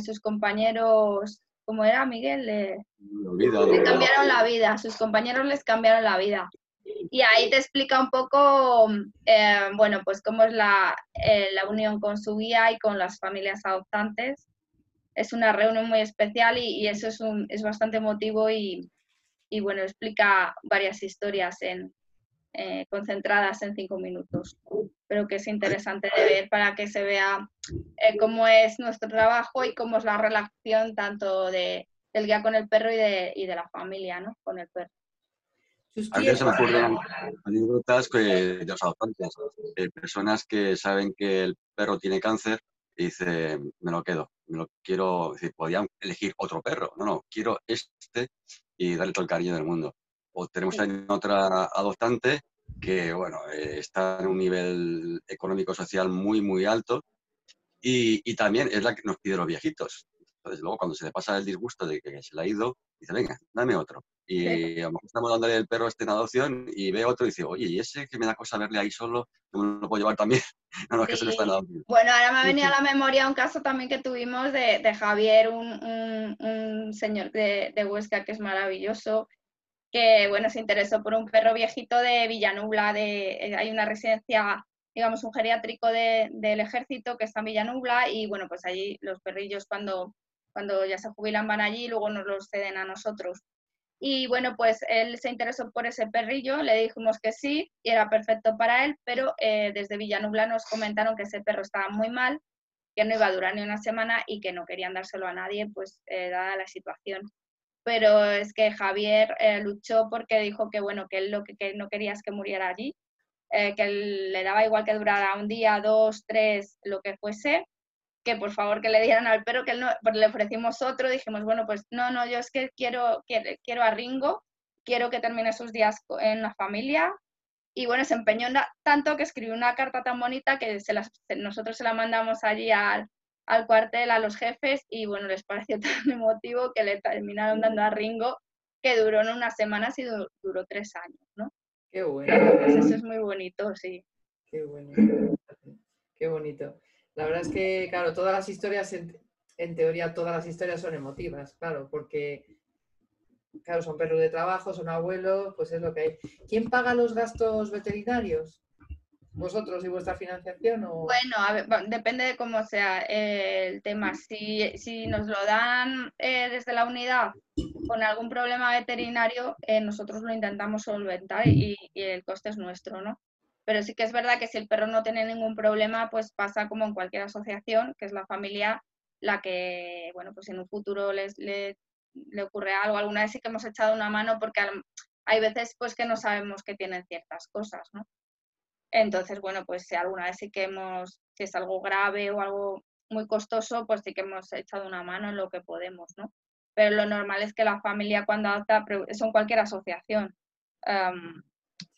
sus compañeros como era Miguel, le, cambiaron la vida, sus compañeros les cambiaron la vida. Y ahí te explica un poco, eh, bueno, pues cómo es la, eh, la, unión con su guía y con las familias adoptantes. Es una reunión muy especial y, eso es, un, es bastante emotivo y, y, bueno, explica varias historias en, eh, concentradas en cinco minutos. Pero que es interesante de ver para que se vea eh, cómo es nuestro trabajo y cómo es la relación tanto de, del guía con el perro y de, y de la familia ¿no? con el perro. A mí se me ocurren anécdotas de los adoptantes, personas que saben que el perro tiene cáncer y dicen, me lo quedo, me lo quiero, decir, podían elegir otro perro, no, no, quiero este y darle todo el cariño del mundo. O tenemos otra adoptante que, bueno, eh, está en un nivel económico-social muy, muy alto y, también es la que nos pide los viejitos. Entonces, luego cuando se le pasa el disgusto de que se le ha ido, dice, venga, dame otro. Y a lo mejor estamos dándole el perro este en adopción y ve otro y dice, oye, ¿y ese que me da cosa verle ahí solo? ¿No me lo puedo llevar también? no, no, es que se lo Bueno, ahora me ha venido a la memoria un caso también que tuvimos de, de Javier, un, un, señor de, de Huesca que es maravilloso, que bueno, se interesó por un perro viejito de Villanubla, de, eh, hay una residencia, digamos, un geriátrico del ejército que está en Villanubla y bueno, pues allí los perrillos cuando, cuando ya se jubilan van allí y luego nos los ceden a nosotros. Y bueno, pues él se interesó por ese perrillo, le dijimos que sí y era perfecto para él, pero eh, desde Villanubla nos comentaron que ese perro estaba muy mal, que no iba a durar ni una semana y que no querían dárselo a nadie, pues eh, dada la situación pero es que Javier eh, luchó porque dijo que bueno, que él lo que, no quería es que muriera allí, eh, que le daba igual que durara un día, dos, tres, lo que fuese, que por favor que le dieran al perro, que no, pues le ofrecimos otro, dijimos, bueno, pues no, no, yo es que quiero, quiero, quiero a Ringo, quiero que termine sus días en la familia, y bueno, se empeñó tanto que escribió una carta tan bonita que se nosotros se la mandamos allí al, al cuartel a los jefes y bueno, les pareció tan emotivo que le terminaron dando a Ringo, que duró no unas semanas y duró, tres años, ¿no? Qué bueno. eso es muy bonito, sí. Qué bonito. Qué bonito. La verdad es que, claro, todas las historias, en, teoría, todas las historias son emotivas, claro, porque, claro, son perros de trabajo, son abuelos, pues es lo que hay. ¿Quién paga los gastos veterinarios? Vosotros y vuestra financiación? O... Bueno, depende de cómo sea el tema. Si, si nos lo dan eh, desde la unidad con algún problema veterinario, eh, nosotros lo intentamos solventar y, el coste es nuestro, ¿no? Pero sí que es verdad que si el perro no tiene ningún problema, pues pasa como en cualquier asociación, que es la familia la que, bueno, pues en un futuro les, le, le ocurre algo. Alguna vez sí que hemos echado una mano porque hay veces pues que no sabemos que tienen ciertas cosas, ¿no? Entonces, bueno, pues si alguna vez sí que hemos, si es algo grave o algo muy costoso, pues sí que hemos echado una mano en lo que podemos, ¿no? Pero lo normal es que la familia cuando adopta, son cualquier asociación,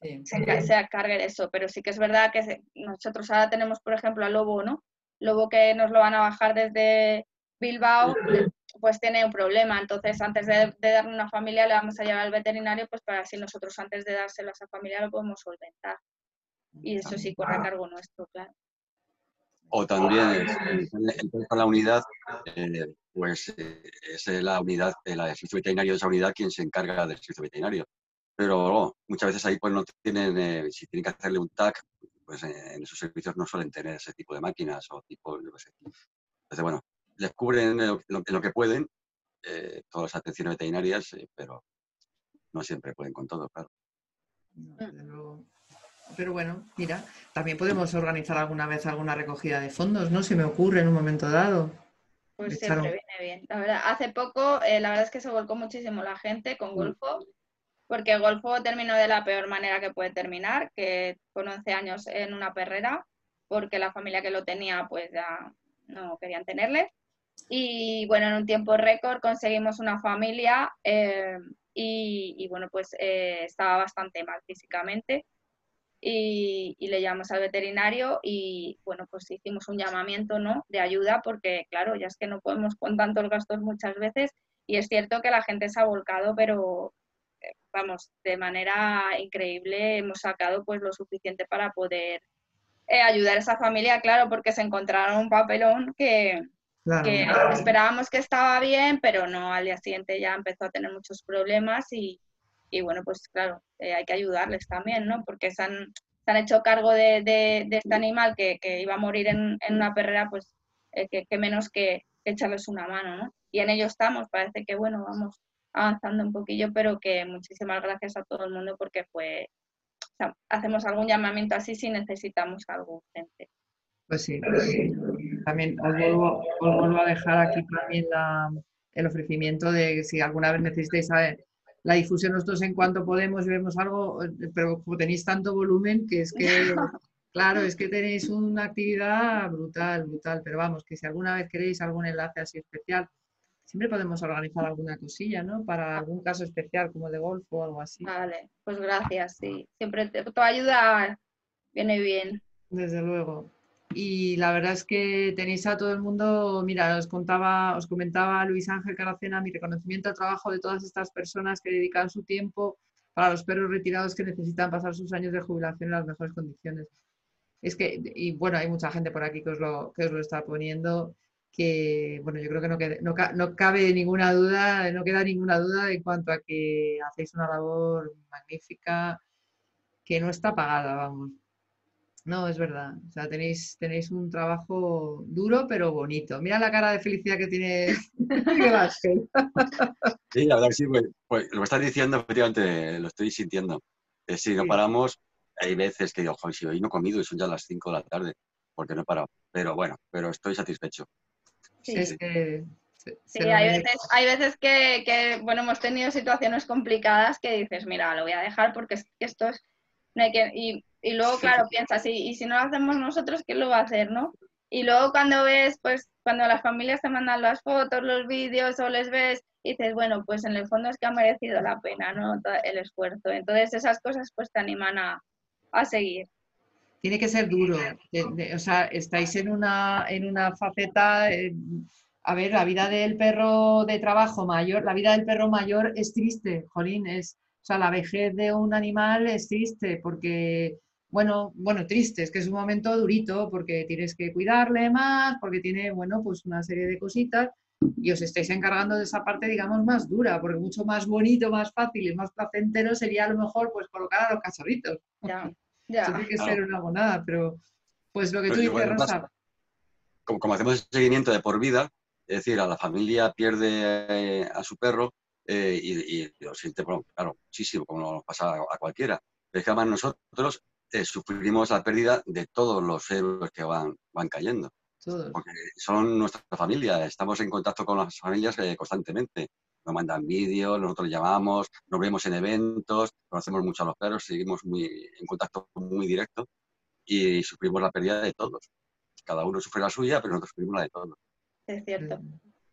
se, se cargue de eso. Pero sí que es verdad que nosotros ahora tenemos, por ejemplo, a Lobo, ¿no? Lobo que nos lo van a bajar desde Bilbao, pues tiene un problema. Entonces, antes de, darle una familia, le vamos a llevar al veterinario, pues para así nosotros antes de dárselo a esa familia lo podemos solventar. Y eso sí corre a cargo nuestro, claro. O también en la unidad, eh, pues eh, es la unidad, el servicio veterinario de esa unidad quien se encarga del servicio veterinario. Pero muchas veces ahí pues no tienen, eh, si tienen que hacerle un TAC, pues en esos servicios no suelen tener ese tipo de máquinas o tipo, yo qué sé. Entonces, bueno, les cubren lo, lo, que pueden todas las atenciones veterinarias, pero no siempre pueden con todo, claro. Pero bueno, mira, también podemos organizar alguna vez alguna recogida de fondos, ¿no? Si me ocurre en un momento dado. Pues siempre viene bien. La verdad, hace poco, eh, la verdad es que se volcó muchísimo la gente con mm. Golfo, porque Golfo terminó de la peor manera que puede terminar, que con 11 años en una perrera, porque la familia que lo tenía, pues ya no querían tenerle. Y bueno, en un tiempo récord conseguimos una familia eh, y, bueno, pues eh, estaba bastante mal físicamente y, le llamamos al veterinario y bueno, pues hicimos un llamamiento ¿no? de ayuda porque claro, ya es que no podemos con tantos gastos muchas veces y es cierto que la gente se ha volcado, pero eh, vamos, de manera increíble hemos sacado pues lo suficiente para poder eh, ayudar a esa familia, claro, porque se encontraron un papelón que, que esperábamos que estaba bien, pero no, al día siguiente ya empezó a tener muchos problemas y, y bueno, pues claro, eh, hay que ayudarles también, ¿no? Porque se han, hecho cargo de, de, este animal que, que, iba a morir en, en una perrera, pues eh, que, menos que, echarles una mano, ¿no? Y en ello estamos, parece que bueno, vamos avanzando un poquillo, pero que muchísimas gracias a todo el mundo porque fue, hacemos algún llamamiento así si necesitamos algo urgente. Pues sí, pues también os vuelvo, os vuelvo, a dejar aquí también la, el ofrecimiento de si alguna vez necesitáis saber la difusión nosotros en cuanto podemos vemos algo, eh, pero como tenéis tanto volumen que es que, claro, es que tenéis una actividad brutal, brutal, pero vamos, que si alguna vez queréis algún enlace así especial, siempre podemos organizar alguna cosilla, ¿no? Para algún caso especial como de golf o algo así. Vale, pues gracias, sí. Siempre te, tu ayuda viene bien. Desde luego. Y la verdad es que tenéis a todo el mundo, mira, os contaba, os comentaba Luis Ángel Caracena mi reconocimiento al trabajo de todas estas personas que dedican su tiempo para los perros retirados que necesitan pasar sus años de jubilación en las mejores condiciones. Es que, y bueno, hay mucha gente por aquí que os lo, que os lo está poniendo, que, bueno, yo creo que no, no, no cabe ninguna duda, no queda ninguna duda en cuanto a que hacéis una labor magnífica que no está pagada, vamos. No, es verdad. O sea, tenéis, tenéis un trabajo duro pero bonito. Mira la cara de felicidad que tiene Sí, la verdad que sí, pues, pues, lo que estás diciendo, efectivamente, lo estoy sintiendo. si no paramos, hay veces que digo, joder, si hoy no he comido y son ya las 5 de la tarde, porque no he parado. Pero bueno, pero estoy satisfecho. Sí, es que Sí, hay veces, hay veces que, que, bueno, hemos tenido situaciones complicadas que dices, mira, lo voy a dejar porque esto es, no hay que, y y luego, claro, piensas, y, y si no lo hacemos nosotros, ¿quién lo va a hacer, no? Y luego cuando ves, pues, cuando las familias te mandan las fotos, los vídeos o les ves, dices, bueno, pues en el fondo es que ha merecido la pena, ¿no? El esfuerzo. Entonces esas cosas pues te animan a, a seguir. Tiene que ser duro. o sea, estáis en una, en una faceta... Eh, a ver, la vida del perro de trabajo mayor, la vida del perro mayor es triste, Jolín, es, o sea, la vejez de un animal es triste porque bueno, bueno, triste, es que es un momento durito porque tienes que cuidarle más, porque tiene, bueno, pues una serie de cositas y os estáis encargando de esa parte, digamos, más dura, porque mucho más bonito, más fácil y más placentero sería a lo mejor pues colocar a los cachorritos. Ya, ya. Eso tiene que ser una bonada, pero pues lo que tú dices, Rosa. Como, hacemos el seguimiento de por vida, es decir, a la familia pierde eh, a su perro eh, y, lo siente, claro, muchísimo, como nos pasa a, cualquiera. Pero es que además nosotros eh, sufrimos la pérdida de todos los héroes que van, van cayendo. Porque son nuestra familia, estamos en contacto con las familias eh, constantemente. Nos mandan vídeos, nosotros llamamos, nos vemos en eventos, conocemos mucho a los perros, seguimos muy, en contacto muy directo y sufrimos la pérdida de todos. Cada uno sufre la suya, pero nosotros sufrimos la de todos. Es cierto.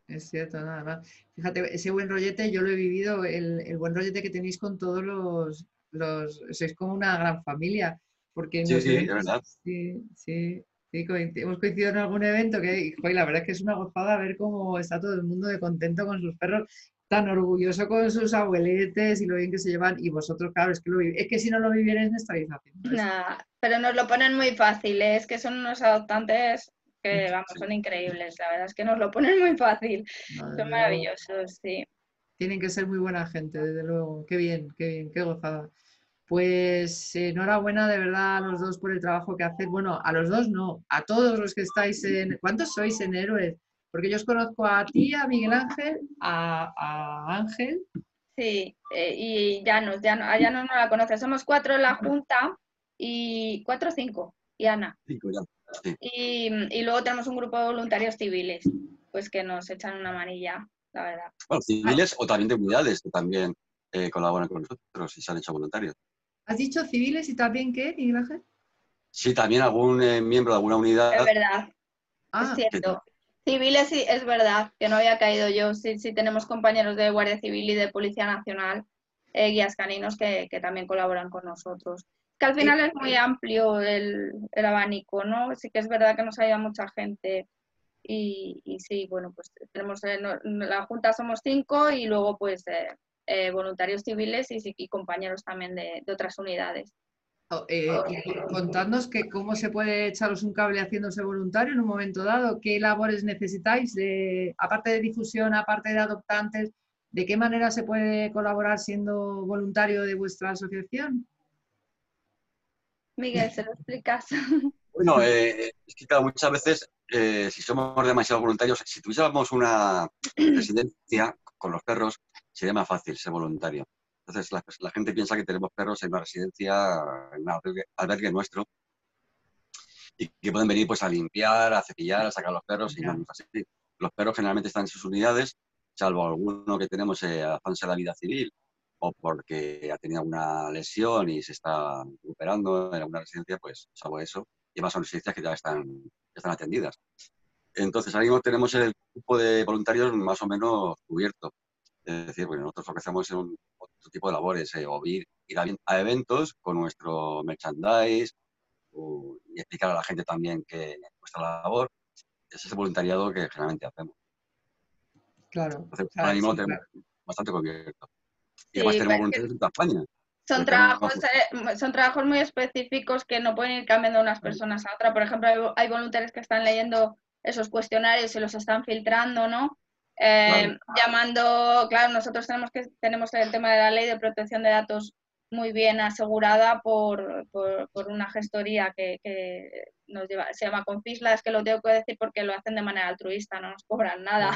Es cierto, nada más. Fíjate, ese buen rollete yo lo he vivido, el, el buen rollete que tenéis con todos los, los, sois como una gran familia. Porque Sí, sí, verdad. Sí, sí. sí, coinci- hemos coincidido en algún evento que, joder, la verdad es que es una gozada ver cómo está todo el mundo de contento con sus perros, tan orgulloso con sus abueletes y lo bien que se llevan. Y vosotros, claro, es que, lo es que si no lo vivierais, no estaréis haciendo. Nah, pero nos lo ponen muy fácil, ¿eh? es que son unos adoptantes que, vamos, Sí. son increíbles, la verdad es que nos lo ponen muy fácil, Madre son maravillosos, sí. Tienen que ser muy buena gente, desde luego. Qué bien, qué bien, qué gozada. Pues enhorabuena de verdad a los dos por el trabajo que hacéis. Bueno, a los dos no, a todos los que estáis en... ¿Cuántos sois en Héroes? Porque yo os conozco a ti, a Miguel Ángel, a, a Ángel. Sí, eh, y Llanos, Llanos, a Llanos no la conoce. Somos cuatro en la junta y cuatro o cinco, y Ana. Cinco ya. Sí. Y, y luego tenemos un grupo de voluntarios civiles, pues que nos echan una manilla, la verdad. Bueno, civiles o también de unidades que también eh, colaboran con nosotros y se han hecho voluntarios. ¿Has dicho civiles y también qué, Miguel Ángel? Sí, también algún eh, miembro de alguna unidad. Es verdad, Ah, es cierto. Civiles sí, es verdad, que no había caído yo. Sí, sí tenemos compañeros de Guardia Civil y de Policía Nacional, eh, guías caninos que, que también colaboran con nosotros. Que al final es muy amplio el, el abanico, ¿no? Sí que es verdad que nos ayuda mucha gente. Y, y sí, bueno, pues tenemos eh, no- la Junta somos cinco y luego pues eh, voluntarios civiles y, y compañeros también de, de otras unidades. Oh, eh, y contadnos que cómo se puede echaros un cable haciéndose voluntario en un momento dado, qué labores necesitáis, de, aparte de difusión, aparte de adoptantes, de qué manera se puede colaborar siendo voluntario de vuestra asociación. Miguel, ¿se lo explicas? Bueno, eh, es que claro, muchas veces, eh, si somos demasiado voluntarios, si tuviésemos una residencia con los perros, sería más fácil ser voluntario. Entonces, la, la gente piensa que tenemos perros en una residencia, en un albergue, albergue nuestro, y que pueden venir pues, a limpiar, a cepillar, a sacar los perros, y no, es así. Los perros generalmente están en sus unidades, salvo alguno que tenemos eh, a la vida civil o porque ha tenido una lesión y se está recuperando en alguna residencia, pues salvo eso, y más son residencias que ya están, ya están atendidas. Entonces, ahora mismo tenemos el grupo de voluntarios más o menos cubierto. Es decir, bueno, nosotros lo que hacemos es un, otro tipo de labores, eh, o ir, ir a, a eventos con nuestro merchandise o- y explicar a la gente también que nuestra labor es ese voluntariado que generalmente hacemos. Claro. Entonces, o sea, ahora mismo sí, tenemos claro. bastante cubierto. Y Sí, además tenemos voluntarios en toda España. Son trabajos, eh, son trabajos muy específicos que no pueden ir cambiando de unas personas a otra. Por ejemplo, hay voluntarios que están leyendo esos cuestionarios y los están filtrando, ¿no? Eh. Llamando, claro, nosotros tenemos que tenemos el tema de la ley de protección de datos muy bien asegurada por, por, por una gestoría que, que nos lleva, se llama Confisla, es que lo tengo que decir porque lo hacen de manera altruista, no nos cobran nada.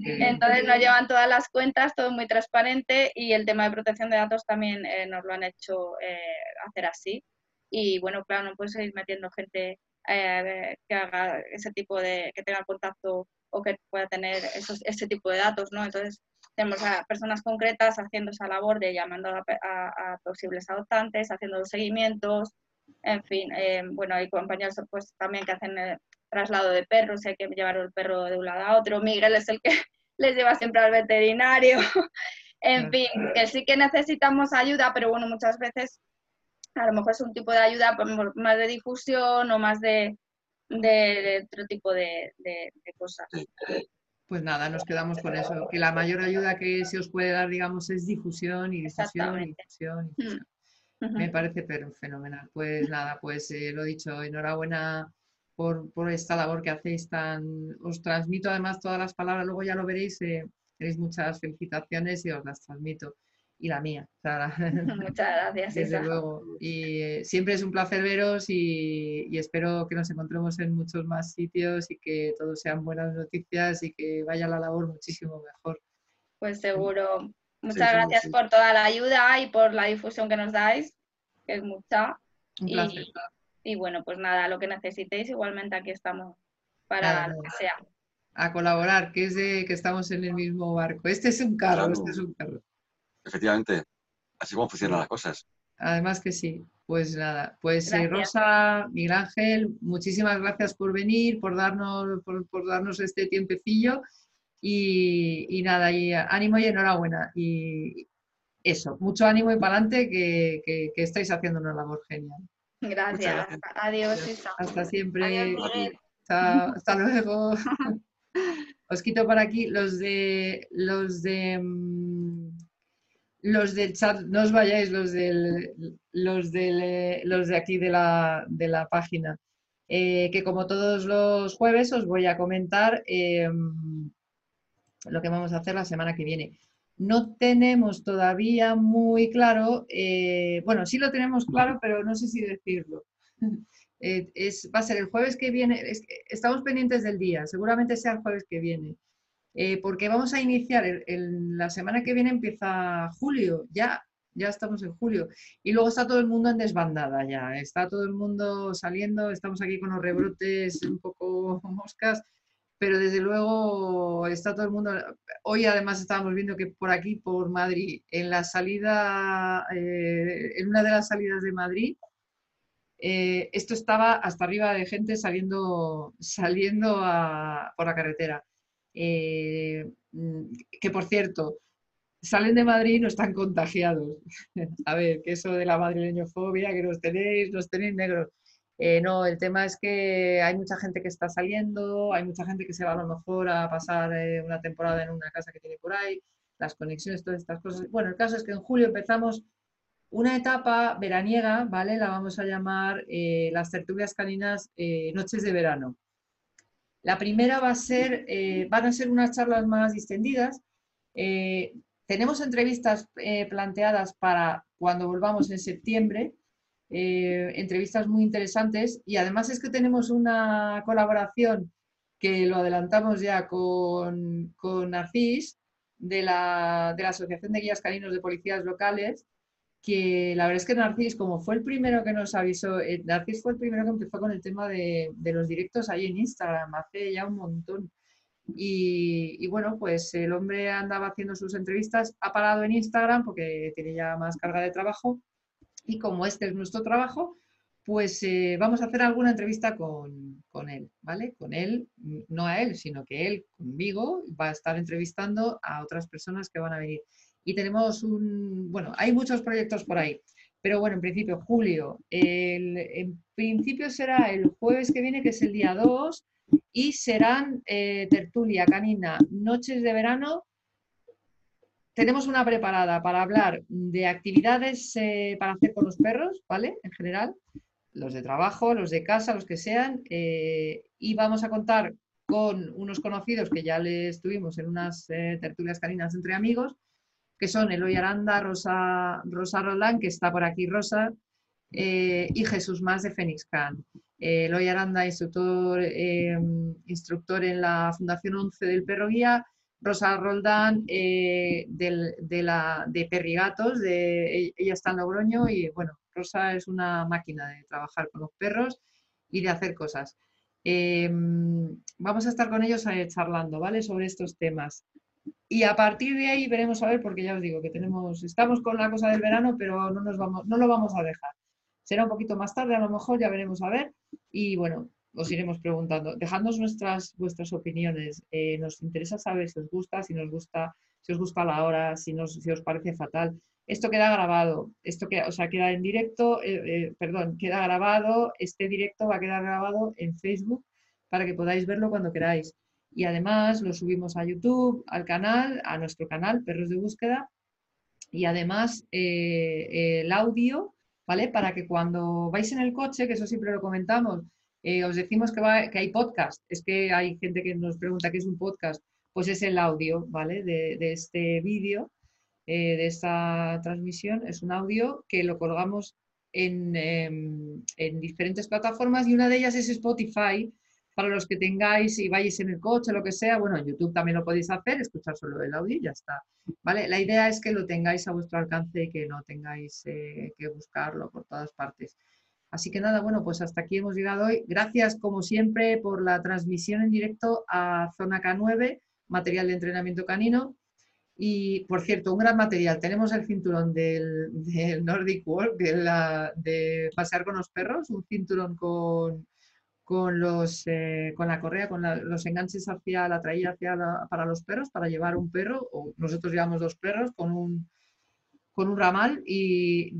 Entonces nos llevan todas las cuentas, todo muy transparente y el tema de protección de datos también eh, nos lo han hecho eh, hacer así. Y bueno, claro, no puedes ir metiendo gente eh, que haga ese tipo de, que tenga contacto o que pueda tener esos, ese tipo de datos, ¿no? Entonces tenemos a personas concretas haciendo esa labor de llamando a, a- a posibles adoptantes, haciendo los seguimientos, en fin, eh, bueno, hay compañeros pues también que hacen traslado de perros, hay que llevar el perro de un lado a otro, Miguel es el que les lleva siempre al veterinario. en fin, que sí que necesitamos ayuda, pero bueno, muchas veces a lo mejor es un tipo de ayuda pues, más de difusión o más de, de- de otro tipo de, de- de cosas. Pues nada, nos quedamos con eso, que la mayor ayuda que se os puede dar, digamos, es difusión y difusión y difusión. y Mm. difusión. Me parece pero fenomenal. Pues nada, pues eh, lo dicho, enhorabuena por, por esta labor que hacéis tan. Os transmito además todas las palabras, luego ya lo veréis, eh, tenéis muchas felicitaciones y os las transmito. Y la mía, la- Muchas gracias, desde Isa. luego. Y eh, siempre es un placer veros y, y espero que nos encontremos en muchos más sitios y que todos sean buenas noticias y que vaya la labor muchísimo mejor. Pues seguro. Muchas sí, gracias sí. por toda la ayuda y por la difusión que nos dais, que es mucha. Un Y, placer. y bueno, pues nada, lo que necesitéis, igualmente aquí estamos para lo que sea. A colaborar, que es de que estamos en el mismo barco. Este es un carro, Claro. este es un carro. Efectivamente, así como funcionan las cosas. Además que sí. Pues nada, pues eh. Rosa, Miguel Ángel, muchísimas gracias por venir, por darnos, por, por darnos este tiempecillo y, y nada, y ánimo y enhorabuena. Y eso, mucho ánimo y para adelante que, que, estáis haciendo una labor genial. Gracias. Adiós, Hasta siempre. hasta luego. Os quito por aquí los de los de mm, los del chat, no os vayáis, los del, los del, los de aquí de la, de la página. Eh, que como todos los jueves os voy a comentar em, lo que vamos a hacer la semana que viene. No tenemos todavía muy claro, eh, bueno, sí lo tenemos claro, pero no sé si decirlo. Eh, es, va a ser el jueves que viene, estamos pendientes del día, seguramente sea el jueves que viene, porque vamos a iniciar, la semana que viene empieza julio, ya ya estamos en julio. Y luego está todo el mundo en desbandada ya, está todo el mundo saliendo, estamos aquí con los rebrotes un poco moscas, pero desde luego está todo el mundo. Hoy además estábamos viendo que por aquí, por Madrid, en la salida, eh, en una de las salidas de Madrid, eh, esto estaba hasta arriba de gente saliendo, saliendo por la carretera. Eh, mm, que por cierto, salen de Madrid y no están contagiados. a ver, que eso de la madrileñofobia, que nos tenéis, nos tenéis negros. Eh, no, el tema es que hay mucha gente que está saliendo, hay mucha gente que se va a lo mejor a pasar eh, una temporada en una casa que tiene por ahí, las conexiones, todas estas cosas. Bueno, el caso es que en julio empezamos una etapa veraniega, ¿vale? La vamos a llamar las tertulias caninas Noches de Verano. La primera va a ser, van a ser unas charlas más distendidas. Tenemos entrevistas eh, planteadas para cuando volvamos en septiembre, eh, entrevistas muy interesantes y además es que tenemos una colaboración que lo adelantamos ya con, con Narcís de la, Asociación de Guías Caninos de Policías Locales, que la verdad es que Narcís, como fue el primero que nos avisó, eh, Narcís fue el primero que empezó con el tema de, de los directos ahí en Instagram hace ya un montón. Y, bueno, pues el hombre andaba haciendo sus entrevistas, ha parado en Instagram porque tiene ya más carga de trabajo y como este es nuestro trabajo, pues eh, vamos a hacer alguna entrevista con, con, él, ¿vale? Con él, no a él, sino que él conmigo va a estar entrevistando a otras personas que van a venir. Y tenemos un, bueno, hay muchos proyectos por ahí, pero bueno, en principio, julio, en principio será el jueves que viene, que es el día 2 y serán eh, tertulia canina, noches de verano. Tenemos una preparada para hablar de actividades eh, para hacer con los perros, ¿vale? En general, los de trabajo, los de casa, los que sean. Eh, y vamos a contar con unos conocidos que ya les tuvimos en unas tertulias caninas entre amigos, que son Eloy Aranda, Rosa, Rosa Roland, que está por aquí Rosa, y Jesús Más de Fénix Can. Eh, Eloy Aranda, instructor, em, instructor en la Fundación 11 del Perro Guía, Rosa Roldán eh, de, la, de Perrigatos, de, ella está en Logroño y bueno, Rosa es una máquina de trabajar con los perros y de hacer cosas. Em, vamos a estar con ellos eh, charlando, ¿vale? Sobre estos temas. Y a partir de ahí veremos a ver, porque ya os digo que tenemos, estamos con la cosa del verano, pero no, nos vamos, no lo vamos a dejar. Será un poquito más tarde, a lo mejor ya veremos a ver. Y bueno, os iremos preguntando. Dejadnos nuestras, vuestras opiniones. Eh, nos interesa saber si os gusta, si nos gusta, si os gusta la hora, si, si os parece fatal. Esto queda grabado, esto queda, o sea, queda en directo, eh, eh, perdón, queda grabado, este directo va a quedar grabado en Facebook para que podáis verlo cuando queráis. Y además lo subimos a YouTube, al canal, a nuestro canal, Perros de Búsqueda. Y además el audio ¿vale? Para que cuando vais en el coche, que eso siempre lo comentamos, eh, os decimos que, que, hay podcast. Es que hay gente que nos pregunta qué es un podcast. Pues es el audio, ¿vale? De, este vídeo, eh, de esta transmisión. Es un audio que lo colgamos en, em, en diferentes plataformas y una de ellas es Spotify, para los que tengáis y vais en el coche, lo que sea, bueno, en YouTube también lo podéis hacer, escuchar solo el audio y ya está. ¿vale? La idea es que lo tengáis a vuestro alcance y que no tengáis eh, que buscarlo por todas partes. Así que nada, bueno, pues hasta aquí hemos llegado hoy. Gracias, como siempre, por la transmisión en directo a Zona K9, material de entrenamiento canino. Y, por cierto, un gran material. Tenemos el cinturón del, Nordic Walk, de, de pasear con los perros, un cinturón con con, los, eh, con la correa, con los enganches hacia la traída hacia para los perros, para llevar un perro, o nosotros llevamos dos perros con un, con un ramal y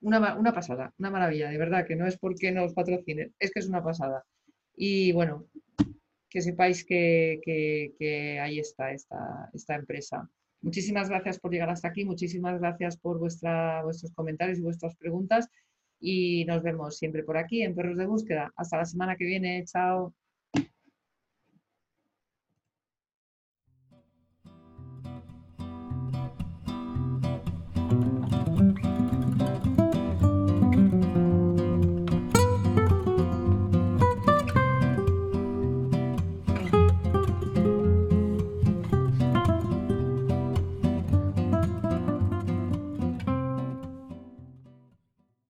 una, pasada, una maravilla, de verdad, que no es porque nos patrocinen, es que es una pasada. Y bueno, que sepáis que, ahí está esta, esta empresa. Muchísimas gracias por llegar hasta aquí, muchísimas gracias por vuestra, vuestros comentarios y vuestras preguntas y nos vemos siempre por aquí en Perros de Búsqueda. Hasta la semana que viene, chao.